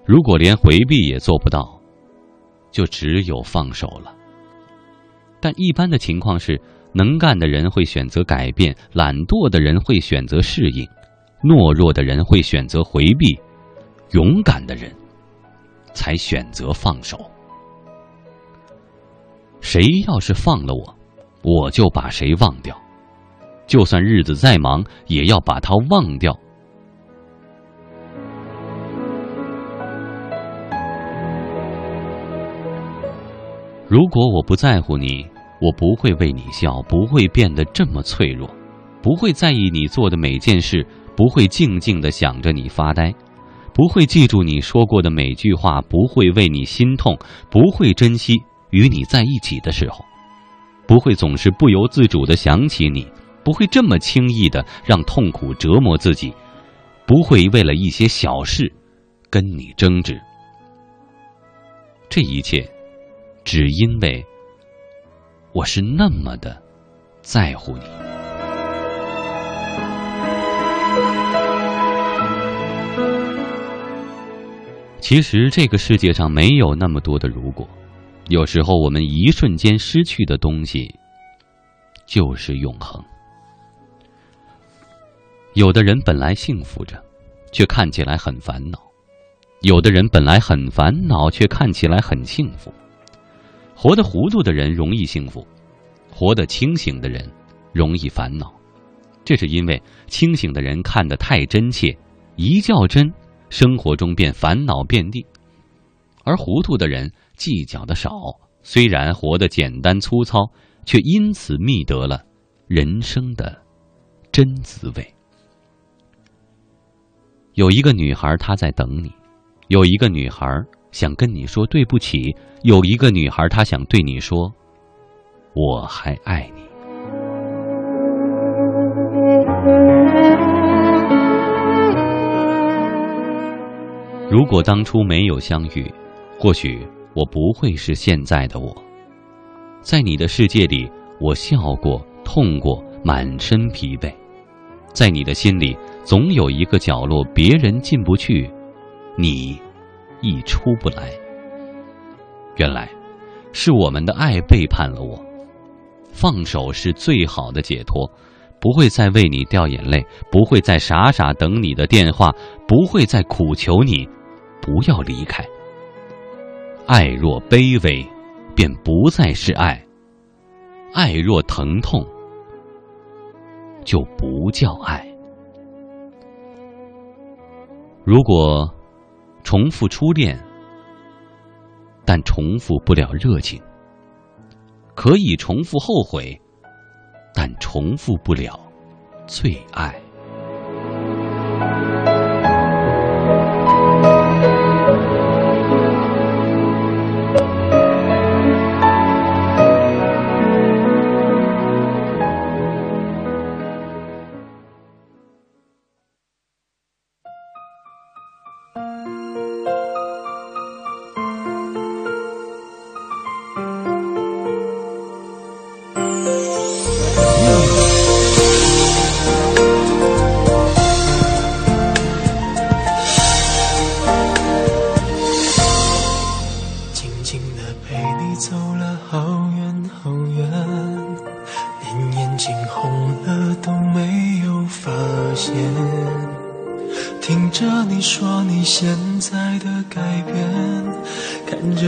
如果连回避也做不到，就只有放手了。但一般的情况是，能干的人会选择改变，懒惰的人会选择适应，懦弱的人会选择回避，勇敢的人才选择放手。谁要是放了我，我就把谁忘掉，就算日子再忙，也要把他忘掉。如果我不在乎你，我不会为你笑，不会变得这么脆弱，不会在意你做的每件事，不会静静的想着你发呆，不会记住你说过的每句话，不会为你心痛，不会珍惜与你在一起的时候，不会总是不由自主的想起你，不会这么轻易的让痛苦折磨自己，不会为了一些小事跟你争执。这一切。只因为我是那么的在乎你。其实这个世界上没有那么多的如果，有时候我们一瞬间失去的东西就是永恒。有的人本来幸福着，却看起来很烦恼；有的人本来很烦恼，却看起来很幸福。活得糊涂的人容易幸福，活得清醒的人容易烦恼。这是因为清醒的人看得太真切，一较真，生活中便烦恼遍地；而糊涂的人计较的少，虽然活得简单粗糙，却因此觅得了人生的真滋味。有一个女孩，她在等你；有一个女孩想跟你说对不起；有一个女孩，她想对你说：“我还爱你。”如果当初没有相遇，或许我不会是现在的我。在你的世界里，我笑过、痛过，满身疲惫。在你的心里，总有一个角落，别人进不去，你亦出不来。原来，是我们的爱背叛了我。放手是最好的解脱，不会再为你掉眼泪，不会再傻傻等你的电话，不会再苦求你不要离开。爱若卑微，便不再是爱；爱若疼痛，就不叫爱。如果重复初恋，但重复不了热情；可以重复后悔，但重复不了最爱。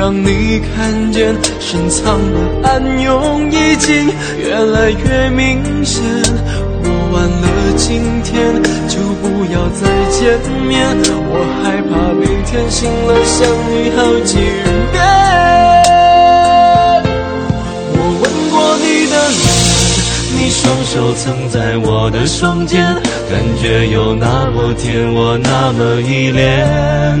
让你看见，深藏的暗涌已经越来越明显。我完了今天，就不要再见面。我害怕每天醒了想你好几遍。我吻过你的脸，你双手曾在我的双肩，感觉有那么甜，我那么依恋。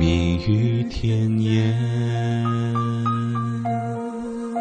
蜜语甜言。